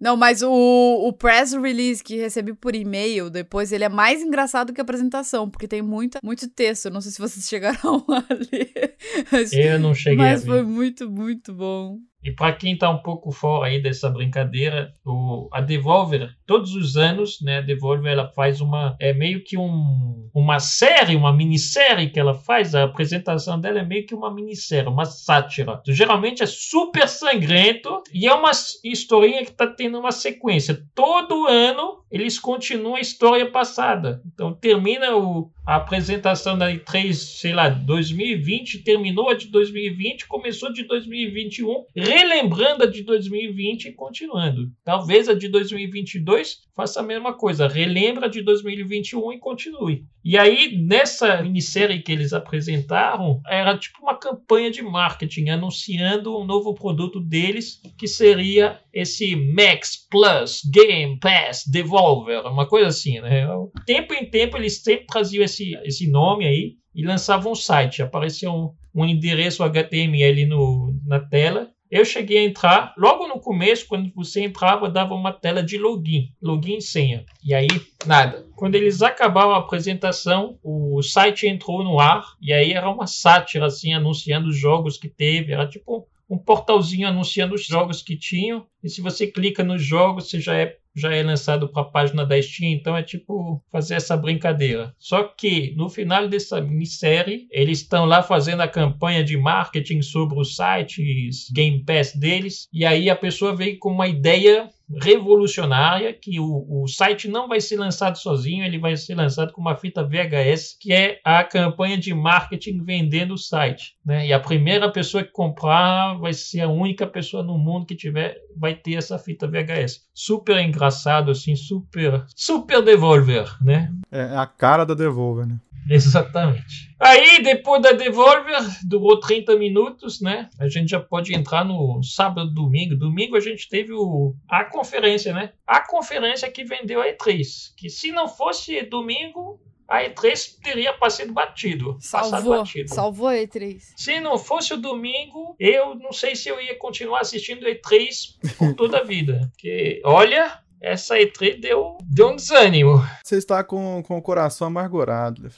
Não, mas o, o press release que recebi por e-mail depois, ele é mais engraçado que a apresentação, porque tem muita, muito texto. Eu não sei se vocês chegaram a ler. Mas, Eu não cheguei mas foi muito, muito bom. E para quem tá um pouco fora aí dessa brincadeira, o, a Devolver, todos os anos, né, a Devolver ela faz uma é meio que um, uma série, uma minissérie que ela faz, a apresentação dela é meio que uma minissérie, uma sátira. Então, geralmente é super sangrento e é uma historinha que tá tendo uma sequência. Todo ano eles continuam a história passada. Então termina o, a apresentação da E3, sei lá, 2020, terminou a de 2020, começou de 2021, relembrando a de 2020 e continuando. Talvez a de 2022 faça a mesma coisa, relembra a de 2021 e continue. E aí, nessa minissérie que eles apresentaram, era tipo uma campanha de marketing anunciando um novo produto deles, que seria esse Max Plus Game Pass Devolver, uma coisa assim, né? Tempo em tempo eles sempre traziam esse, esse nome aí e lançavam um site. Aparecia um, um endereço HTML no, na tela. Eu cheguei a entrar, logo no começo, quando você entrava, dava uma tela de login, login e senha. E aí, nada. Quando eles acabaram a apresentação, o site entrou no ar, e aí era uma sátira, assim, anunciando os jogos que teve. Era tipo um portalzinho anunciando os jogos que tinham. E se você clica nos jogos, você já é, já é lançado para a página da Steam. Então é tipo fazer essa brincadeira. Só que no final dessa minissérie, eles estão lá fazendo a campanha de marketing sobre os sites Game Pass deles. E aí a pessoa veio com uma ideia revolucionária que o, o site não vai ser lançado sozinho, ele vai ser lançado com uma fita VHS, que é a campanha de marketing vendendo o site. Né? E a primeira pessoa que comprar vai ser a única pessoa no mundo que tiver vai ter essa fita VHS. Super engraçado, assim, super, super devolver, né? É a cara da Devolver, né? Exatamente. Aí, depois da Devolver, durou 30 minutos, né? A gente já pode entrar no sábado, domingo. Domingo a gente teve o, a conferência, né? A conferência que vendeu a E3. Que se não fosse domingo, a E3 teria passado batido. Passado Salvou. batido. Salvou a E3. Se não fosse o domingo, eu não sei se eu ia continuar assistindo E3 por toda a vida. Porque, olha, essa E3 deu, deu um desânimo. Você está com, com o coração amargurado, Le.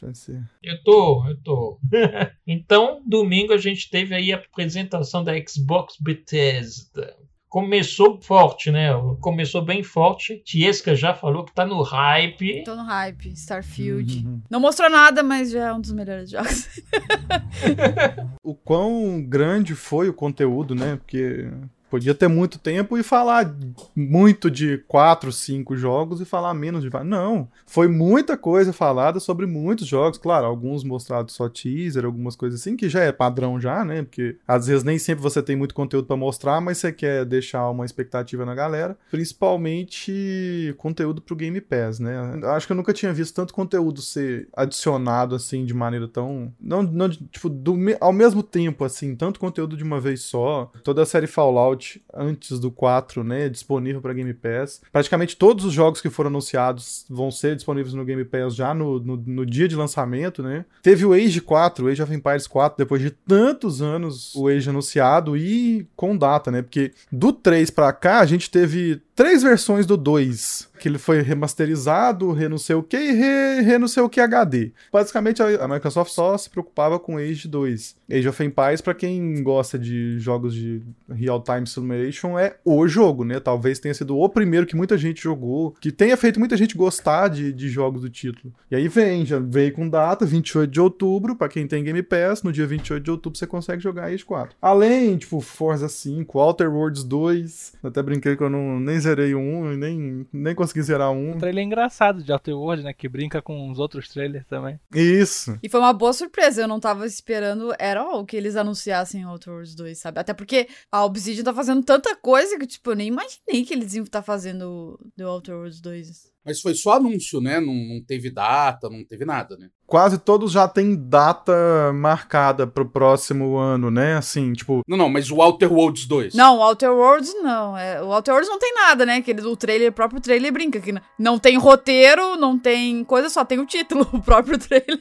Eu tô, eu tô. então, domingo a gente teve aí a apresentação da Xbox Bethesda. Começou forte, né? Começou bem forte. Tiesca já falou que tá no hype. Tô no hype. Starfield. Uhum. Não mostrou nada, mas já é um dos melhores jogos. O quão grande foi o conteúdo, né? Porque podia ter muito tempo e falar muito de quatro, cinco jogos e falar menos de. Não, foi muita coisa falada sobre muitos jogos. Claro, alguns mostrados só teaser, algumas coisas assim, que já é padrão já, né? Porque às vezes nem sempre você tem muito conteúdo pra mostrar, mas você quer deixar uma expectativa na galera. Principalmente conteúdo pro Game Pass, né? Acho que eu nunca tinha visto tanto conteúdo ser adicionado assim de maneira tão. Não, não tipo, do ao mesmo tempo, assim, tanto conteúdo de uma vez só. Toda a série Fallout Fallout antes do 4, né, disponível para Game Pass. Praticamente todos os jogos que foram anunciados vão ser disponíveis no Game Pass já no, no, no dia de lançamento, né. Teve o Age 4, o Age of Empires 4, depois de tantos anos o Age anunciado e com data, né, porque do 3 para cá a gente teve três versões do 2, que ele foi remasterizado, re não sei o que e re, re não sei o que HD. Basicamente a, Microsoft só se preocupava com Age 2. Age of Empires, para quem gosta de jogos de real-time simulation, é o jogo, né? Talvez tenha sido o primeiro que muita gente jogou, que tenha feito muita gente gostar de, de jogos do título. E aí vem, já veio com data, 28 de outubro, para quem tem Game Pass, no dia 28 de outubro você consegue jogar Age 4. Além, tipo, Forza 5, Outer Worlds 2, até brinquei que eu não nem zerei um e nem, nem consegui zerar um. O trailer é engraçado de Outer World, né? Que brinca com os outros trailers também. Isso. E foi uma boa surpresa, eu não tava esperando era all que eles anunciassem Outer Worlds 2, sabe? Até porque a Obsidian tá fazendo tanta coisa que, tipo, eu nem imaginei que eles iam estar tá fazendo The Outer Worlds 2. Mas foi só anúncio, né? Não, não teve data, não teve nada, né? Quase todos já têm data marcada pro próximo ano, né? Assim, tipo. Não, não, mas o Outer Worlds 2. Não, o Outer Worlds não. É, o Outer Worlds não tem nada, né? Que ele, o trailer, o próprio trailer brinca que não tem roteiro, não tem coisa, só tem o título, o próprio trailer.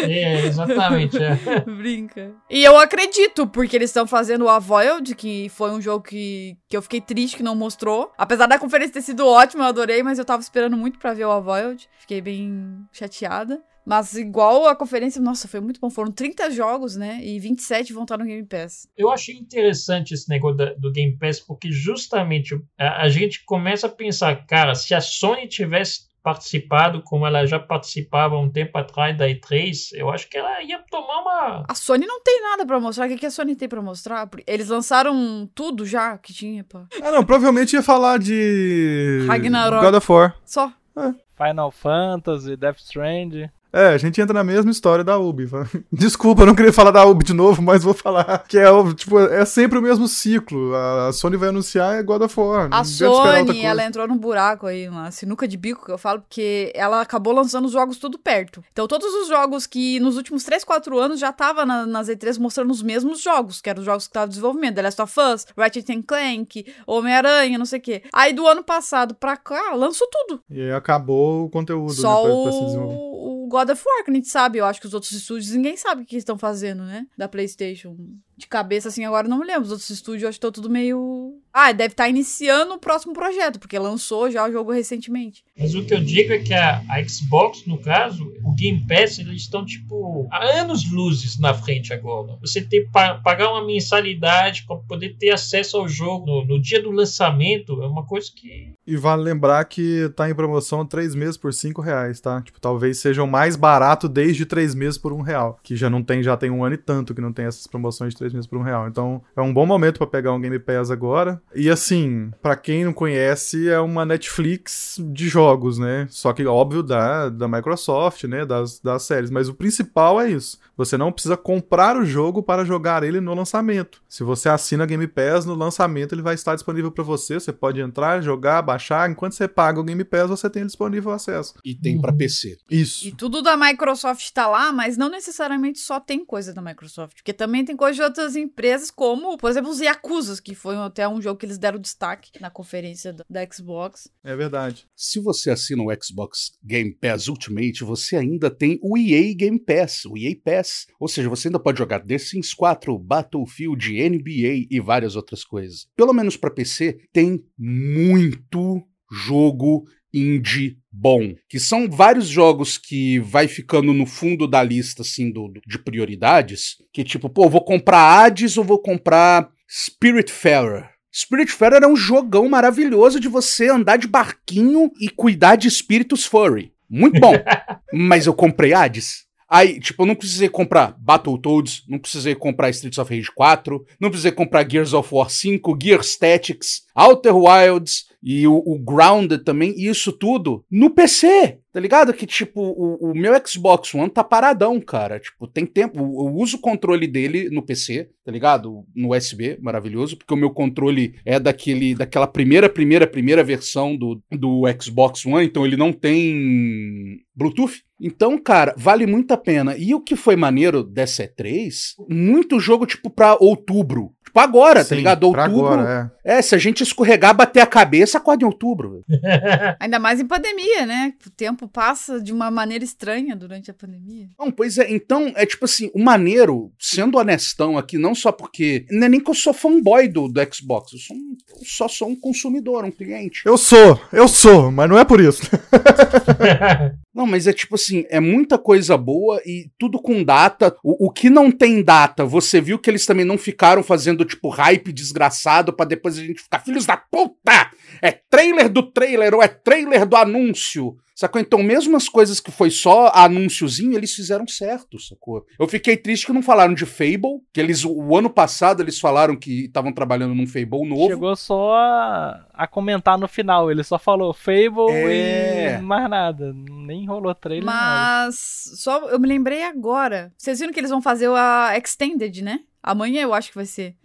É, exatamente. É. brinca. E eu acredito, porque eles estão fazendo o Avoid, que foi um jogo que, que eu fiquei triste que não mostrou. Apesar da conferência ter sido ótima, eu adorei, mas eu tava esperando muito para ver o Avoid. Fiquei bem chateada. Mas igual a conferência, nossa, foi muito bom. Foram 30 jogos, né? E 27 vão estar no Game Pass. Eu achei interessante esse negócio da, do Game Pass, porque justamente a, a, gente começa a pensar, cara, se a Sony tivesse participado como ela já participava um tempo atrás da E3, eu acho que ela ia tomar uma. A Sony não tem nada para mostrar. O que, que a Sony tem para mostrar? Eles lançaram tudo já que tinha, pô. Ah, não, provavelmente ia falar de. Ragnarok. God of War. Só. É. Final Fantasy, Death Stranding. É, a gente entra na mesma história da Ubi. Desculpa, eu não queria falar da Ubi de novo, mas vou falar que é, tipo, é sempre o mesmo ciclo. A Sony vai anunciar é God of War. A Sony, ela entrou num buraco aí, uma sinuca de bico que eu falo, porque ela acabou lançando os jogos tudo perto. Então todos os jogos que nos últimos 3, 4 anos já tava na, nas E3 mostrando os mesmos jogos, que eram os jogos que estavam desenvolvimento. The Last of Us, Ratchet Clank, Homem-Aranha, não sei o quê. Aí do ano passado pra cá, lançou tudo. E aí acabou o conteúdo, Só né, pra, pra. O God of War, que a gente sabe. Eu acho que os outros estúdios, ninguém sabe o que estão fazendo, né? Da PlayStation. De cabeça, assim, agora não me lembro. Os outros estúdios, eu acho que estão tudo meio. Ah, deve estar tá iniciando o próximo projeto, porque lançou já o jogo recentemente. Mas o que eu digo é que a, a Xbox, no caso, o Game Pass, eles estão, tipo, há anos luzes na frente agora. Você tem que pagar uma mensalidade para poder ter acesso ao jogo no, no, dia do lançamento é uma coisa que. E vale lembrar que tá em promoção três meses por cinco reais, tá? Tipo, talvez seja o mais barato desde três meses por um real. Que já não tem, já tem um ano e tanto que não tem essas promoções de três meses por um real. Então é um bom momento para pegar um Game Pass agora. E assim, para quem não conhece, é uma Netflix de jogos, né? Só que, óbvio, da, da Microsoft, né? Das, das séries. Mas o principal é isso. Você não precisa comprar o jogo para jogar ele no lançamento. Se você assina Game Pass, no lançamento ele vai estar disponível para você. Você pode entrar, jogar, baixar. Enquanto você paga o Game Pass, você tem disponível acesso. E tem para PC. Isso. E tudo da Microsoft tá lá, mas não necessariamente só tem coisa da Microsoft. Porque também tem coisa de outras empresas, como, por exemplo, os Yakuza, que foi até um jogo que eles deram destaque na conferência da Xbox. É verdade. Se você assina o Xbox Game Pass Ultimate, você ainda tem o EA Game Pass, o EA Pass ou seja, você ainda pode jogar The Sims 4, Battlefield, NBA e várias outras coisas. Pelo menos para PC, tem muito jogo indie bom, que são vários jogos que vai ficando no fundo da lista assim do, do de prioridades, que tipo, pô, vou comprar Hades ou vou comprar Spiritfarer. Spiritfarer é um jogão maravilhoso de você andar de barquinho e cuidar de espíritos furry. Muito bom. Mas eu comprei Hades. Aí, tipo, eu não precisei comprar Battletoads, não precisei comprar Streets of Rage 4, não precisei comprar Gears of War 5, Gear Statics, Outer Wilds e o, o Grounded também, e isso tudo no PC. Tá ligado? Que, tipo, o, o, meu Xbox One tá paradão, cara. Tipo, tem tempo. Eu uso o controle dele no PC, tá ligado? No USB, maravilhoso, porque o meu controle é daquele, daquela primeira, primeira, primeira versão do, do Xbox One, então ele não tem Bluetooth. Então, cara, vale muito a pena. E o que foi maneiro dessa E3, muito jogo, tipo, pra outubro. Tipo, agora, tá Sim, ligado? pra Outubro. agora, é. É, se a gente escorregar, bater a cabeça, acorda em outubro. Ainda mais em pandemia, né? O tempo passa de uma maneira estranha durante a pandemia. Não, pois é, então, é tipo assim, o maneiro, sendo honestão aqui, não só porque. Não é nem que eu sou fanboy do, do Xbox, eu, sou um- eu só sou um consumidor, um cliente. Eu sou, eu sou, mas não é por isso. Não, mas é tipo assim, é muita coisa boa e tudo com data. O, o que não tem data, você viu que eles também não ficaram fazendo, tipo, hype desgraçado pra depois a gente ficar, filhos da puta! É trailer do trailer ou é trailer do anúncio. Sacou? Então, mesmo as coisas que foi só anúnciozinho, eles fizeram certo, sacou? Eu fiquei triste que não falaram de Fable, que eles, o ano passado, eles falaram que estavam trabalhando num Fable novo. Chegou só a, a comentar no final. Ele só falou Fable É. e mais nada. Nem rolou trailer. nada. Mas só eu me lembrei agora. Vocês viram que eles vão fazer a Extended, né? Amanhã eu acho que vai ser.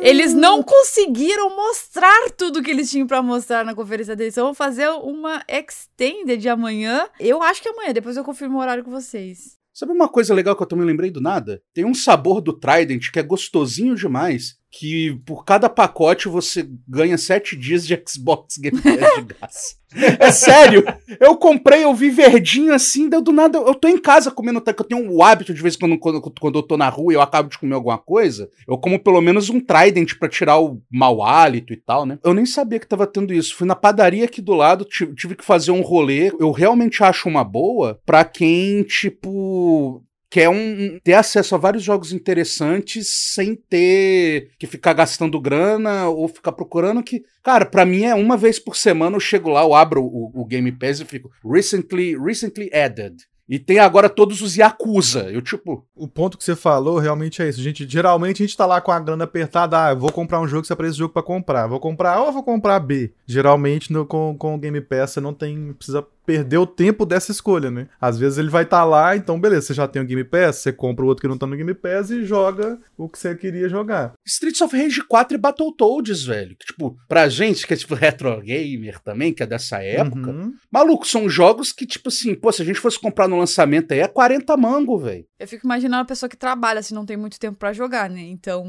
Eles não conseguiram mostrar tudo que eles tinham pra mostrar na conferência deles. Então vão fazer uma Extended amanhã. Eu acho que amanhã, depois eu confirmo o horário com vocês. Sabe uma coisa legal que eu também lembrei do nada? Tem um sabor do Trident que é gostosinho demais. Que por cada pacote você ganha sete dias de Xbox Game Pass de gás. É sério! Eu comprei, eu vi verdinho assim, deu do nada. Eu tô em casa comendo, que eu tenho o hábito de vez em quando, quando, quando eu tô na rua e eu acabo de comer alguma coisa, eu como pelo menos um Trident pra tirar o mau hálito e tal, né? Eu nem sabia que tava tendo isso. Fui na padaria aqui do lado, tive, tive que fazer um rolê. Eu realmente acho uma boa pra quem, tipo, quer um, ter acesso a vários jogos interessantes sem ter que ficar gastando grana ou ficar procurando que, cara, pra mim é uma vez por semana eu chego lá, eu abro o, o Game Pass e fico recently, recently added. E tem agora todos os Yakuza. Eu, tipo, O ponto que você falou realmente é isso. Gente, geralmente a gente tá lá com a grana apertada. Ah, vou comprar um jogo, você aparece esse jogo pra comprar. Vou comprar A ou vou comprar B. Geralmente no, com, com o Game Pass você não tem. Precisa perder o tempo dessa escolha, né? Às vezes ele vai estar lá, então beleza, você já tem o Game Pass, você compra o outro que não tá no Game Pass e joga o que você queria jogar. Streets of Rage 4 e Battletoads, velho. Que, tipo, pra gente que é tipo retro gamer também, que é dessa época, Uhum. maluco, são jogos que, tipo assim, pô, se a gente fosse comprar no lançamento aí, é 40 mango, velho. Eu fico imaginando a pessoa que trabalha, assim, não tem muito tempo pra jogar, né? Então,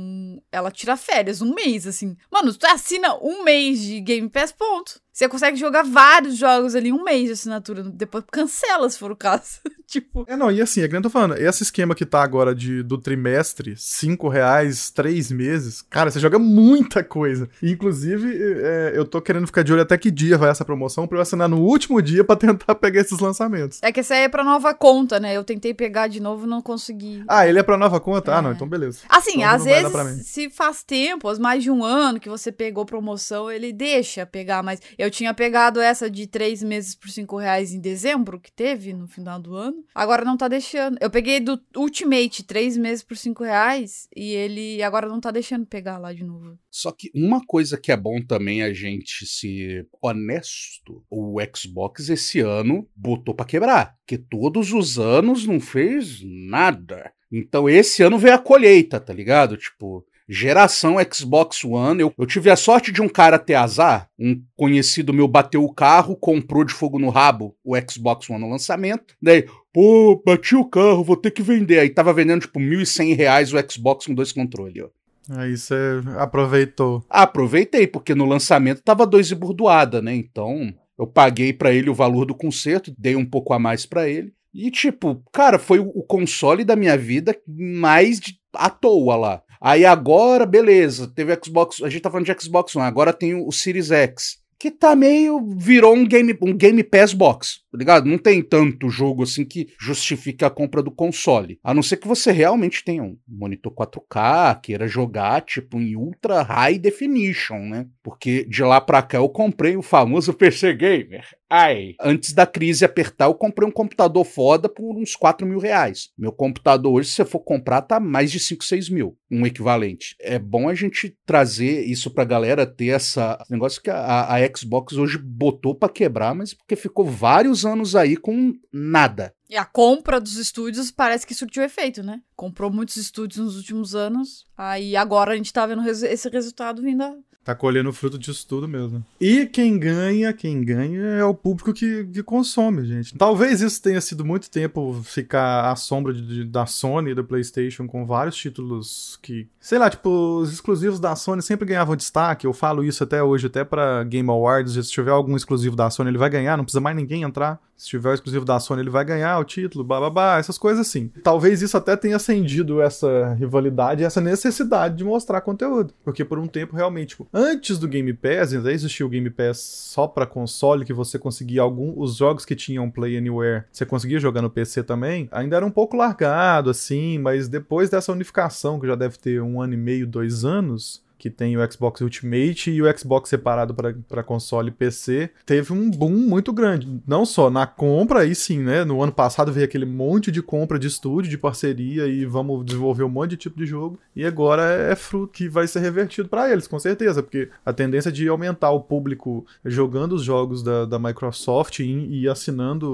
ela tira férias, um mês, assim. Mano, tu assina um mês de Game Pass, ponto. Você consegue jogar vários jogos ali, um mês de assinatura. Depois cancela, se for o caso. tipo, É, não, e assim, é que eu tô falando, esse esquema que tá agora de, do trimestre, 5 reais, 3 meses, cara, você joga muita coisa. Inclusive, é, eu tô querendo ficar de olho até que dia vai essa promoção pra eu assinar no último dia pra tentar pegar esses lançamentos. é que essa aí é pra nova conta, né? Eu tentei pegar de novo não consegui. Ah, ele é pra nova conta? Ah, não, É. então beleza. Assim, Então às vezes, se faz tempo, mais de um ano que você pegou promoção, ele deixa pegar, mas eu tinha pegado essa de três meses por cinco reais em dezembro, que teve no final do ano. Agora não tá deixando. Eu peguei do Ultimate três meses por cinco reais e ele agora não tá deixando pegar lá de novo. Só que uma coisa que é bom também a gente ser honesto, o Xbox esse ano botou pra quebrar, que todos os anos não fez nada. Então esse ano veio a colheita, tá ligado? Tipo, geração Xbox One. Eu, eu tive a sorte de um cara ter azar, um conhecido meu bateu o carro, comprou de fogo no rabo o Xbox One no lançamento. Daí, pô, bati o carro, vou ter que vender. Aí tava vendendo tipo 1.100 reais o Xbox com dois controles, ó. Aí você aproveitou. Aproveitei, porque no lançamento tava dois e burdoada, né? Então eu paguei pra ele o valor do conserto, dei um pouco a mais pra ele. E tipo, cara, foi o console da minha vida mais de, à toa lá. Aí agora, beleza, teve Xbox, a gente tá falando de Xbox One, agora tem o, Series X. Que tá meio. virou um Game, um game Pass Box, tá ligado? Não tem tanto jogo assim que justifique a compra do console. A não ser que você realmente tenha um monitor 4K, queira jogar, tipo, em ultra high definition, né? Porque de lá pra cá eu comprei o famoso PC Gamer. Ai. Antes da crise apertar, eu comprei um computador foda por uns 4 mil reais. Meu computador hoje, se você for comprar, tá mais de 5, 6 mil. Um equivalente. É bom a gente trazer isso pra galera ter essa. esse negócio que a, a Xbox hoje botou pra quebrar, mas porque ficou vários anos aí com nada. E a compra dos estúdios parece que surtiu efeito, né? Comprou muitos estúdios nos últimos anos. Aí agora a gente tá vendo res- esse resultado vindo. Tá colhendo o fruto disso tudo mesmo. E quem ganha, quem ganha é o público que, que consome, gente. Talvez isso tenha sido muito tempo ficar à sombra de- de- da Sony e da PlayStation com vários títulos que, sei lá, tipo, os exclusivos da Sony sempre ganhavam destaque. Eu falo isso até hoje, até pra Game Awards. Se tiver algum exclusivo da Sony, ele vai ganhar, não precisa mais ninguém entrar. Se tiver o exclusivo da Sony, ele vai ganhar o título, bababá, essas coisas assim. Talvez isso até tenha acendido essa rivalidade, essa necessidade de mostrar conteúdo. Porque por um tempo, realmente, tipo, antes do Game Pass, ainda existia o Game Pass só pra console, que você conseguia algum. Os jogos que tinham Play Anywhere, você conseguia jogar no PC também, ainda era um pouco largado, assim, mas depois dessa unificação, que já deve ter um ano e meio, dois anos que tem o Xbox Ultimate e o Xbox separado para console e PC, teve um boom muito grande. Não só na compra, aí sim, né? No ano passado veio aquele monte de compra de estúdio, de parceria e vamos desenvolver um monte de tipo de jogo. E agora é fruto que vai ser revertido para eles, com certeza, porque a tendência de aumentar o público jogando os jogos da, da Microsoft e, e assinando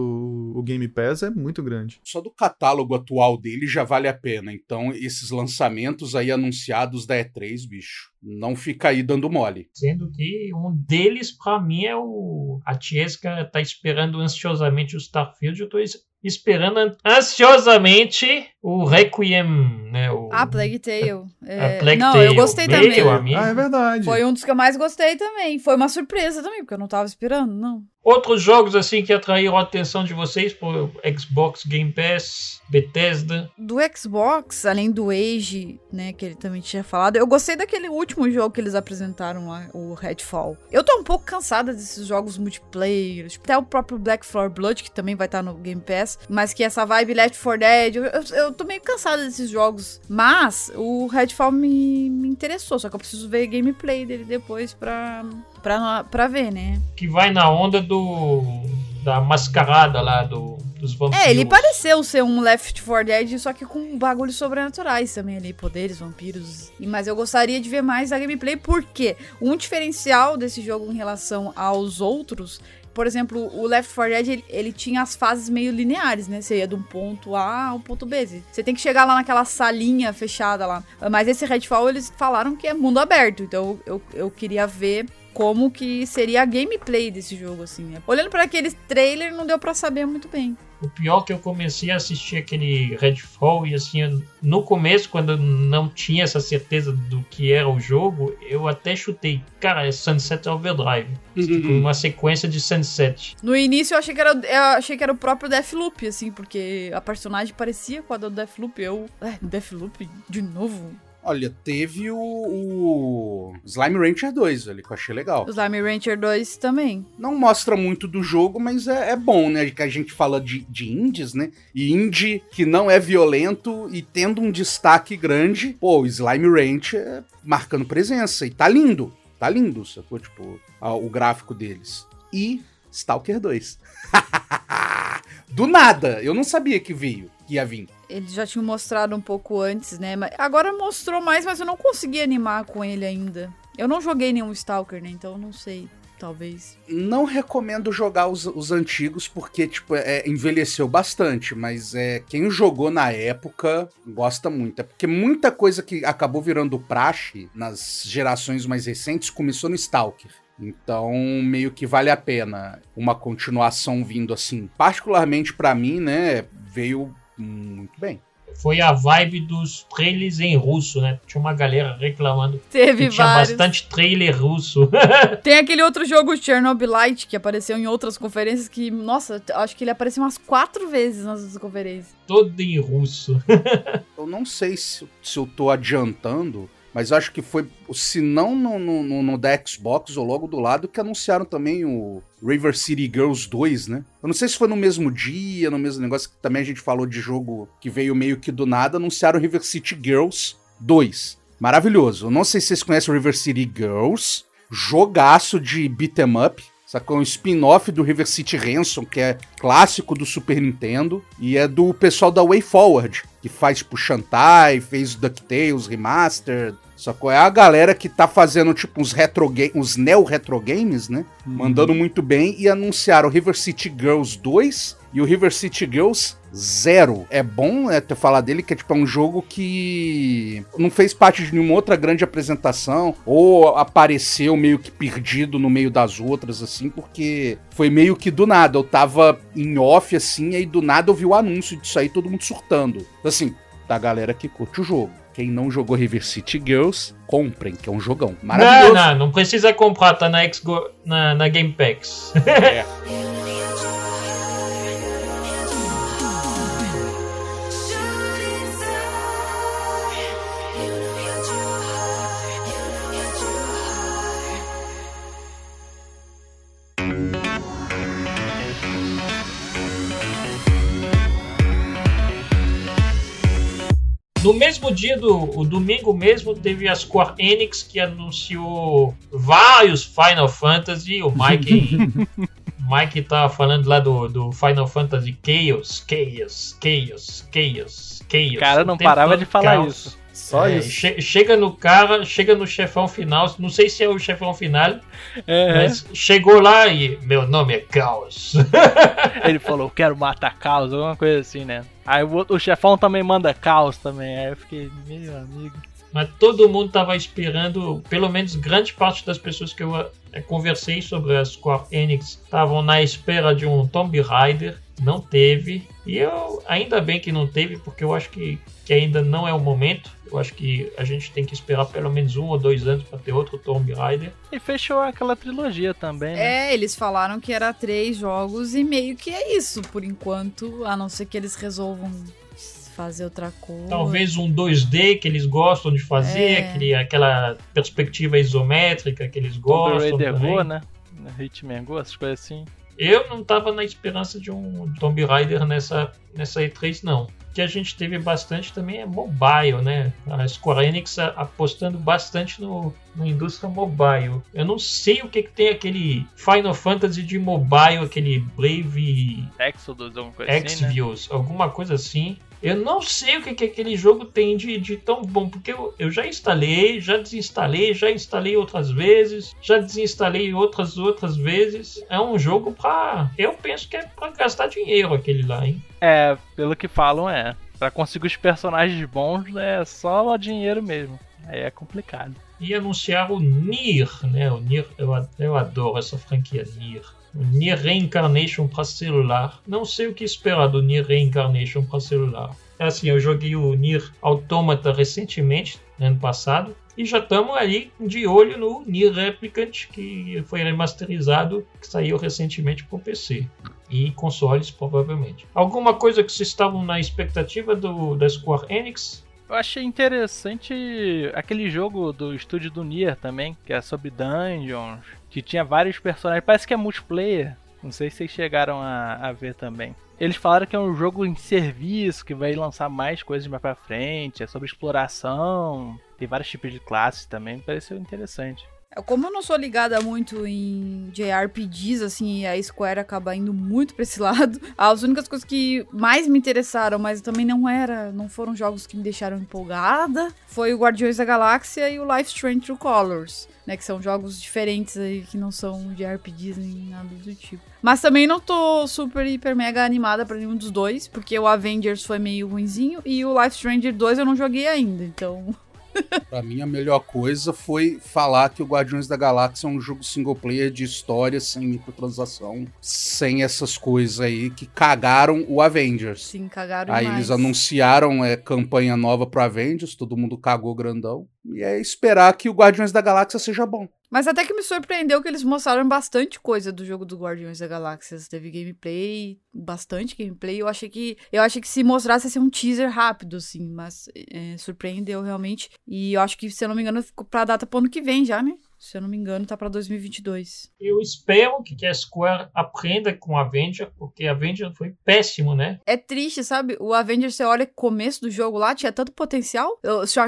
o Game Pass é muito grande. Só do catálogo atual dele já vale a pena. Então, esses lançamentos aí anunciados da E3, bicho, não fica aí dando mole. Sendo que um deles, pra mim, é o. A Tiesca tá esperando ansiosamente o Starfield. Eu tô es- esperando an- ansiosamente o Requiem, né? O... Ah, Plague Tale. É, A Plague Não, Tale. eu gostei Meu também. amigo. Ah, é verdade. Foi um dos que eu mais gostei também. Foi uma surpresa também, porque eu não tava esperando, não. Outros jogos assim que atraíram a atenção de vocês por Xbox Game Pass, Bethesda. Do Xbox, além do Age, né, que ele também tinha falado, eu gostei daquele último jogo que eles apresentaram lá, o Redfall. Eu tô um pouco cansada desses jogos multiplayer, tipo, até o próprio Black Floor Blood, que também vai estar no Game Pass, mas que essa vibe Left 4 Dead, eu, eu, eu tô meio cansada desses jogos. Mas o Redfall me, me interessou, só que eu preciso ver gameplay dele depois pra, pra, pra ver, né? que vai na onda do da mascarada lá do, dos vampiros. É, ele pareceu ser um Left 4 Dead, só que com bagulhos sobrenaturais também ali, poderes, vampiros. Mas eu gostaria de ver mais a gameplay, porque um diferencial desse jogo em relação aos outros, por exemplo, o Left 4 Dead, ele, ele tinha as fases meio lineares, né? Você ia de um ponto A ao ponto B. Você tem que chegar lá naquela salinha fechada lá. Mas esse Redfall, eles falaram que é mundo aberto, então eu, eu queria ver como que seria a gameplay desse jogo, assim. né? Olhando para aquele trailer, não deu pra saber muito bem. O pior é que eu comecei a assistir aquele Redfall e assim, no começo, quando eu não tinha essa certeza do que era o jogo, eu até chutei. Cara, é Sunset Overdrive. Tipo, uma sequência de Sunset. No início eu achei que era, eu achei que era o próprio Deathloop, assim, porque a personagem parecia com a do Deathloop. Eu. É, Deathloop de novo. Olha, teve o, o Slime Rancher 2 ali, que eu achei legal. O Slime Rancher 2 também. Não mostra muito do jogo, mas é, é bom, né? Que a gente fala de, de indies, né? E indie que não é violento e tendo um destaque grande. Pô, o Slime Rancher é marcando presença. E tá lindo. Tá lindo, sacou? Tipo, a- o gráfico deles. E Stalker 2. do nada. Eu não sabia que veio, que ia vir. Eles já tinham mostrado um pouco antes, né? Mas agora mostrou mais, mas eu não consegui animar com ele ainda. Eu não joguei nenhum Stalker, né? Então não sei. Talvez. Não recomendo jogar os, os antigos porque, tipo, é, envelheceu bastante, mas é quem jogou na época gosta muito. É porque muita coisa que acabou virando praxe nas gerações mais recentes começou no Stalker. Então, meio que vale a pena uma continuação vindo assim. Particularmente pra mim, né, veio muito bem. Foi a vibe dos trailers em russo, né? Tinha uma galera reclamando Teve que tinha bastante trailer russo. Tem aquele outro jogo, Chernobylite, que apareceu em outras conferências que, nossa, acho que ele apareceu umas quatro vezes nas outras conferências. Todo em russo. Eu não sei se, se eu tô adiantando, mas acho que foi, se não no, no, no- da Xbox ou logo do lado, que anunciaram também o River City Girls 2, né? Eu não sei se foi no mesmo dia, no mesmo negócio, que também a gente falou de jogo que veio meio que do nada, anunciaram River City Girls 2. Maravilhoso. Eu não sei se vocês conhecem River City Girls, jogaço de beat 'em up. Sacou? Um spin-off do River City Ransom, que é clássico do Super Nintendo. E é do pessoal da Way Forward, que faz tipo Shantai, fez DuckTales Remastered, Sacou? É a galera que tá fazendo, tipo, uns retro uns neo-retro games, né? Mandando muito bem e anunciaram River City Girls 2 e o River City Girls Zero. É bom é, ter falar dele, que é tipo é um jogo que não fez parte de nenhuma outra grande apresentação, ou apareceu meio que perdido no meio das outras, assim, porque foi meio que do nada. Eu tava em off, assim, e aí do nada eu vi o anúncio disso aí, todo mundo surtando. Assim, da galera que curte o jogo. Quem não jogou River City Girls, comprem, que é um jogão maravilhoso. Não, não, não precisa comprar, tá na, Xgo, na, na Game Packs. É. No mesmo dia do o domingo mesmo, teve a Square Enix que anunciou vários Final Fantasy. O Mike, Mike tava falando lá do, do Final Fantasy Chaos, Chaos, Chaos, Chaos, Chaos. O cara não parava de falar caos. isso. Só É, isso. che- chega no cara, chega no chefão final. Não sei se é o chefão final, É, mas chegou lá e meu nome é Chaos. Ele falou, quero matar caos, alguma coisa assim, né? Aí o, o chefão também manda caos também. Aí eu fiquei, meu amigo. Mas todo mundo estava esperando, pelo menos grande parte das pessoas que eu eh, conversei sobre a Square Enix estavam na espera de um Tomb Raider. Não teve. E eu, ainda bem que não teve, porque eu acho que, que ainda não é o momento. Eu acho que a gente tem que esperar pelo menos um ou dois anos para ter outro Tomb Raider. E fechou aquela trilogia também, né? É, eles falaram que era três jogos e meio que é isso, por enquanto, a não ser que eles resolvam fazer outra coisa. Talvez um 2D que eles gostam de fazer, É. aquele, aquela perspectiva isométrica que eles Tomb gostam. Raider também. Go, né? Hitman Go, essas coisas assim. Eu não tava na esperança de um Tomb Raider nessa, nessa E3, não. O que a gente teve bastante também é mobile, né? A Square Enix apostando bastante no, na indústria mobile. Eu não sei o que, que tem aquele Final Fantasy de mobile, aquele Brave Exodus, alguma coisa assim, né? Alguma coisa assim. Eu não sei o que, que aquele jogo tem de, de tão bom, porque eu, eu já instalei, já desinstalei, já instalei outras vezes, já desinstalei outras outras vezes. É um jogo pra. Eu penso que é pra gastar dinheiro aquele lá, hein? É, pelo que falam, é. Pra conseguir os personagens bons é só dinheiro mesmo. Aí é complicado. E anunciaram o Nier, né? O Nier, eu, eu adoro essa franquia Nier. Nier Reincarnation para celular. Não sei o que esperar do Nier Reincarnation para celular. É assim, eu joguei o Nier Automata recentemente, ano passado, e já estamos aí de olho no Nier Replicant, que foi remasterizado, que saiu recentemente para o PC. E consoles, provavelmente. Alguma coisa que vocês estavam na expectativa do, da Square Enix? Eu achei interessante aquele jogo do estúdio do Nier também, que é sobre dungeons, que tinha vários personagens. Parece que é multiplayer. Não sei se vocês chegaram a, a ver também. Eles falaram que é um jogo em serviço, que vai lançar mais coisas mais pra frente, é sobre exploração, tem vários tipos de classes também, pareceu interessante. Como eu não sou ligada muito em JRPGs, assim, a Square acaba indo muito pra esse lado, as únicas coisas que mais me interessaram, mas também não era, não foram jogos que me deixaram empolgada, foi o Guardiões da Galáxia e o Life Strange True Colors, né, que são jogos diferentes aí, que não são JRPGs nem nada do tipo. Mas também não tô super, hiper, mega animada pra nenhum dos dois, porque o Avengers foi meio ruinzinho e o Life Stranger 2 eu não joguei ainda, então... Pra mim, a melhor coisa foi falar que o Guardiões da Galáxia é um jogo single player de história, sem microtransação, sem essas coisas aí que cagaram o Avengers. Sim, cagaram Aí demais. eles anunciaram é, campanha nova pro Avengers, todo mundo cagou grandão. E é esperar que o Guardiões da Galáxia seja bom. Mas até que me surpreendeu que eles mostraram bastante coisa do jogo do Guardiões da Galáxia. Teve gameplay, bastante gameplay. Eu achei que eu achei que se mostrasse ser um teaser rápido, assim, mas é, surpreendeu realmente. E eu acho que, se eu não me engano, ficou pra data pro ano que vem já, né? Se eu não me engano, tá pra 2022. Eu espero que a Square aprenda com Avenger, porque Avenger foi péssimo, né? É triste, sabe? O Avengers, você olha o começo do jogo lá, tinha tanto potencial.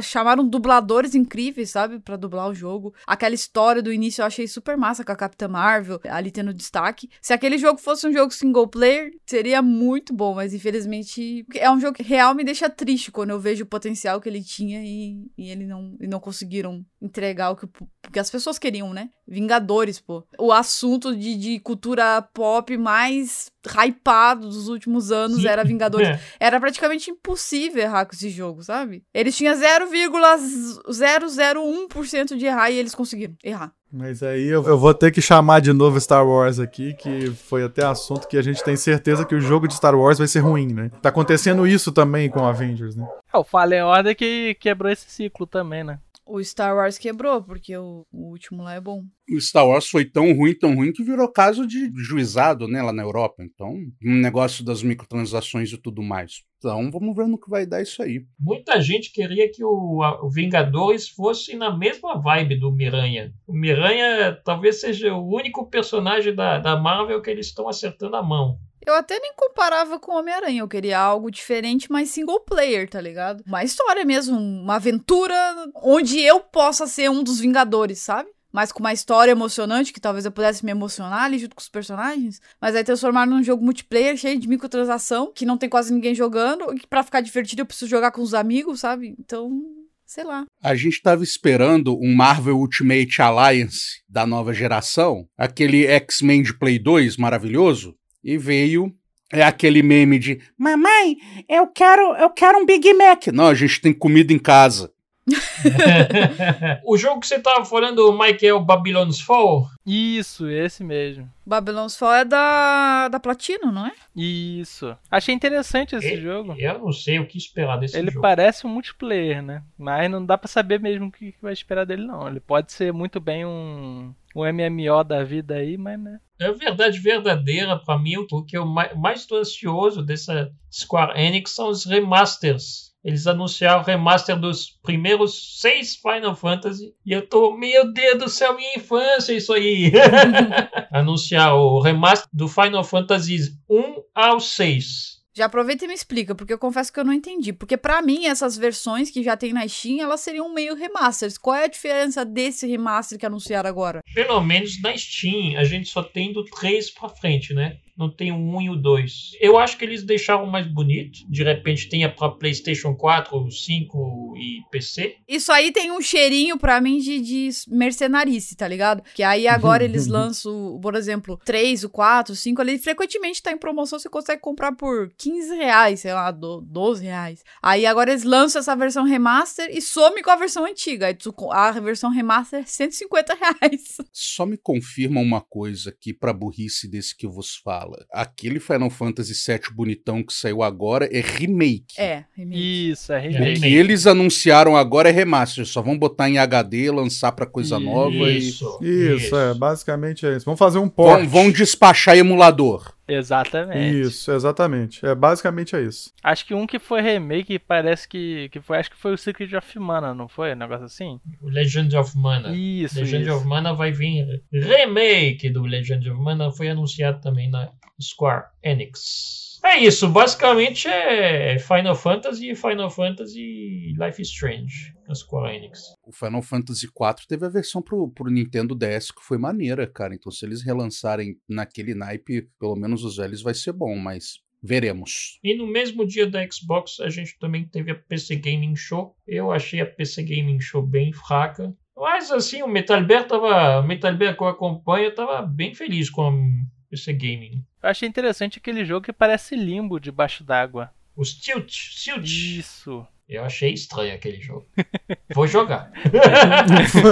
Chamaram dubladores incríveis, sabe? Pra dublar o jogo. Aquela história do início eu achei super massa com a Capitã Marvel, ali tendo destaque. Se aquele jogo fosse um jogo single player, seria muito bom, mas infelizmente é um jogo que real me deixa triste quando eu vejo o potencial que ele tinha e, e ele não, e não conseguiram entregar o que, o que as pessoas queriam, né? Vingadores, pô. O assunto de, de cultura pop mais hypado dos últimos anos Sim. era Vingadores. É. Era praticamente impossível errar com esse jogo, sabe? Eles tinham 0,001% de errar e eles conseguiram errar. Mas aí eu, eu vou ter que chamar de novo Star Wars aqui, que foi até assunto que a gente tem certeza que o jogo de Star Wars vai ser ruim, né? Tá acontecendo isso também com Avengers, né? É, o Fallen Order que quebrou esse ciclo também, né? O Star Wars quebrou, porque o, o último lá é bom. O Star Wars foi tão ruim, tão ruim, que virou caso de juizado, né, lá na Europa. Então, um negócio das microtransações e tudo mais. Então, vamos ver no que vai dar isso aí. Muita gente queria que o, a- o Vingadores fosse na mesma vibe do Miranha. O Miranha talvez seja o único personagem da, da Marvel que eles estão acertando a mão. Eu até nem comparava com Homem-Aranha, eu queria algo diferente, mais single player, tá ligado? Uma história mesmo, uma aventura onde eu possa ser um dos Vingadores, sabe? Mas com uma história emocionante, que talvez eu pudesse me emocionar ali junto com os personagens. Mas aí transformar num jogo multiplayer cheio de microtransação, que não tem quase ninguém jogando, e que pra ficar divertido eu preciso jogar com os amigos, sabe? Então, sei lá. A gente tava esperando um Marvel Ultimate Alliance da nova geração, aquele X-Men de Play 2 maravilhoso, e veio é aquele meme de Mamãe, eu quero, eu quero um Big Mac. Não, a gente tem comida em casa. o jogo que você tava falando, Mike, é o Babylon's Fall? Isso, esse mesmo. Babylon's Fall é da, da Platino, não é? Isso. Achei interessante esse E- jogo. Eu não sei o que esperar desse Ele jogo. parece um multiplayer, né? Mas não dá pra saber mesmo o que que vai esperar dele, não. Ele pode ser muito bem um, um MMO da vida aí, mas né? É verdade verdadeira pra mim, o que eu mai- mais estou ansioso dessa Square Enix são os remasters. Eles anunciaram o remaster dos primeiros seis Final Fantasy e eu tô, meu Deus do céu, minha infância, isso aí. Anunciar o remaster do Final Fantasy 1 ao 6. Já aproveita e me explica, porque eu confesso que eu não entendi. Porque pra mim, essas versões que já tem na Steam, elas seriam meio remasters. Qual é a diferença desse remaster que anunciaram agora? Pelo menos na Steam, a gente só tem do 3 pra frente, né? Não tem o 1 e o 2. Eu acho que eles deixaram mais bonito. De repente tenha pra PlayStation 4, 5 e PC. Isso aí tem um cheirinho pra mim de, de mercenarice, tá ligado? Que aí agora eles lançam, por exemplo, 3, o 4, o 5 ali. Frequentemente tá em promoção, você consegue comprar por 15 reais, sei lá, do- 12 reais. Aí agora eles lançam essa versão remaster e some com a versão antiga. A versão remaster é 150 reais. Só me confirma uma coisa aqui pra burrice desse que vos fala. Aquele Final Fantasy VII bonitão que saiu agora é remake. É, remake. Isso, é É. O remake. que eles anunciaram agora é remaster. Só vão botar em HD, lançar pra coisa Isso. nova e Isso. Isso, é, basicamente é isso. Vamos fazer um port. vão, vão despachar emulador. Exatamente. Isso, exatamente. É basicamente é isso. Acho que um que foi remake parece que, que foi, acho que foi o Secret of Mana, não foi? Um negócio assim? O Legend of Mana. Isso, Legend isso. of Mana vai vir remake do Legend of Mana. Foi anunciado também na Square Enix. É isso, basicamente é Final Fantasy Final Fantasy Life is Strange na Square Enix. O Final Fantasy IV teve a versão pro, pro Nintendo DS que foi maneira, cara. Então, se eles relançarem naquele naipe, pelo menos os velhos, vai ser bom, mas veremos. E no mesmo dia da Xbox, a gente também teve a PC Gaming Show. Eu achei a PC Gaming Show bem fraca. Mas assim, o Metal Bear tava. O Metal Bear que eu acompanho tava bem feliz com a PC Gaming. Eu achei interessante aquele jogo que parece limbo debaixo d'água. Os Tilt, Tilt. Isso. Eu achei estranho aquele jogo. Vou jogar.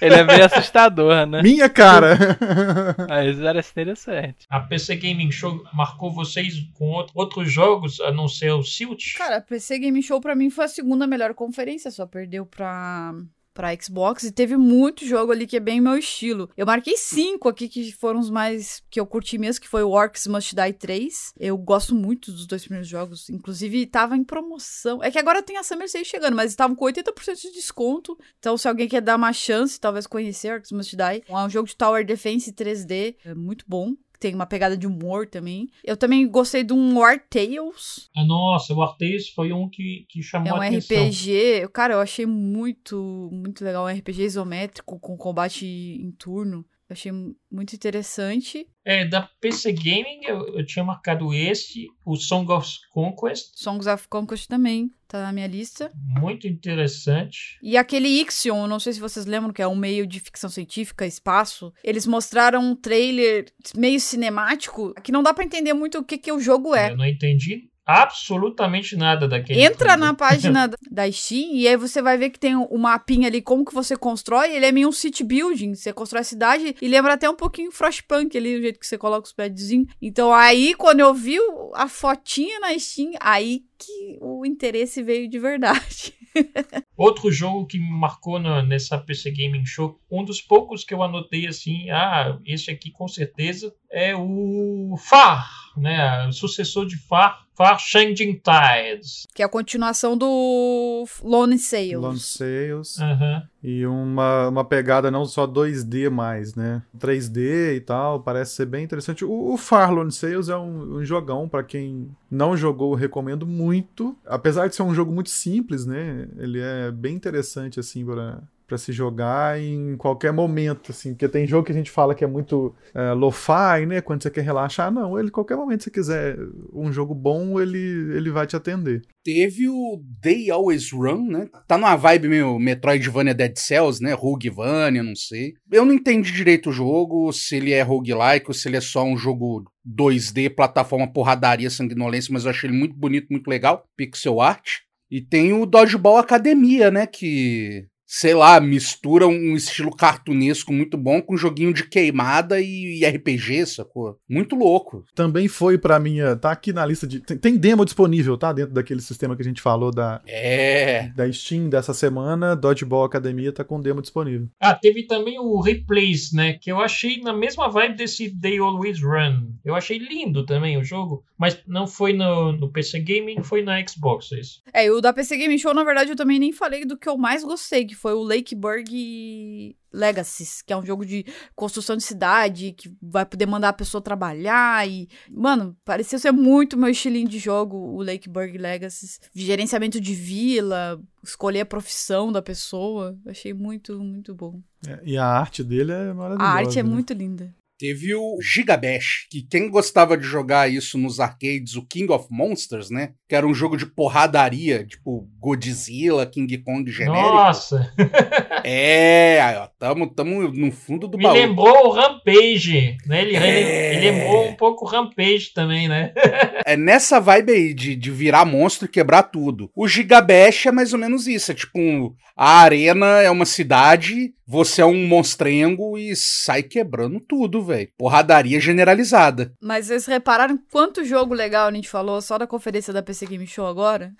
Ele é meio assustador, né? Minha cara! Mas parece interessante. A PC Gaming Show marcou vocês com outro- outros jogos, a não ser o Tilt? Cara, a PC Game Show pra mim foi a segunda melhor conferência, só perdeu pra pra Xbox e teve muito jogo ali que é bem meu estilo. Eu marquei cinco aqui que foram os mais que eu curti mesmo, que foi o Orcs Must Die 3. Eu gosto muito dos dois primeiros jogos, inclusive tava em promoção. É que agora tem a Summer Sale chegando, mas estavam com 80% de desconto. Então se alguém quer dar uma chance, talvez conhecer Orcs Must Die, é um jogo de Tower Defense 3D, é muito bom tem uma pegada de humor também. Eu também gostei de um War Tales. Ah, nossa, o War Tales foi um que, que chamou É um a atenção. RPG. Cara, eu achei muito, muito legal. Um RPG isométrico com combate em turno. Eu achei muito interessante. É, da PC Gaming eu, eu tinha marcado esse, o Song of Conquest, Songs of Conquest também tá na minha lista. muito interessante. E aquele Ixion, não sei se vocês lembram, que é um meio de ficção científica, espaço. Eles mostraram um trailer meio cinemático que não dá pra entender muito o que, que o jogo é. Eu não entendi absolutamente nada daquele. Entra na página da- Steam e aí você vai ver que tem um mapinha ali, como que você constrói. Ele é meio um city building. Você constrói a cidade e lembra até um pouquinho Frostpunk ali, o jeito que você coloca os padzinhos. Então aí, quando eu vi a fotinha na Steam, aí que o interesse veio de verdade. Outro jogo que me marcou na- nessa PC Gaming Show, um dos poucos que eu anotei assim, ah, esse aqui com certeza é o Far, né? O sucessor de Far, Far Changing Tides. Que é a continuação do Lone Sales. Lone Sales. Aham. E uma, uma pegada não só 2D mais, né? 3D e tal, parece ser bem interessante. O, o Far Lone Sales é um, um jogão, pra quem não jogou, recomendo muito. Apesar de ser um jogo muito simples, né? Ele é bem interessante, assim, pra, pra se jogar em qualquer momento, assim. Porque tem jogo que a gente fala que é muito é, lo-fi, né? Quando você quer relaxar. Não, ele, qualquer momento que você quiser um jogo bom, ele, ele vai te atender. Teve o They Always Run, né? Tá numa vibe meio Metroidvania Dead Cells, né? Roguevania, não sei. Eu não entendi direito o jogo, se ele é roguelike ou se ele é só um jogo 2D, plataforma porradaria, sanguinolência, mas eu achei ele muito bonito, muito legal. Pixel art. E tem o Dodgeball Academia, né? Que, sei lá, mistura um estilo cartunesco muito bom com um joguinho de queimada e, e RPG, sacou? Muito louco. Também foi pra minha. Tá aqui na lista de. Tem, tem demo disponível, tá? Dentro daquele sistema que a gente falou da, É. da Steam dessa semana. Dodgeball Academia tá com demo disponível. Ah, teve também o Replace, né? Que eu achei na mesma vibe desse They Always Run. Eu achei lindo também o jogo, mas não foi no, no PC Gaming, foi na Xbox, é isso. É, e o da PC Game Show, na verdade, eu também nem falei do que eu mais gostei, que foi o Lakeburg Legacies, que é um jogo de construção de cidade, que vai poder mandar a pessoa trabalhar e... Mano, pareceu ser muito meu estilinho de jogo, o Lakeburg Legacies. De gerenciamento de vila, escolher a profissão da pessoa. Achei muito, muito bom. É, e a arte dele é maravilhosa. A arte é né? muito linda. Teve o Gigabash, que quem gostava de jogar isso nos arcades, o King of Monsters, né? Que era um jogo de porradaria, tipo Godzilla, King Kong genérico. Nossa, É, ó, tamo, tamo no fundo do me baú. lembrou o Rampage, né? Ele, É. ele lembrou um pouco o Rampage também, né? É nessa vibe aí de, de virar monstro e quebrar tudo. O Gigabash é mais ou menos isso. É tipo, um- a arena é uma cidade, você é um monstrengo e sai quebrando tudo, velho. Porradaria generalizada. Mas vocês repararam quanto jogo legal a gente falou só da conferência da PC Game Show agora?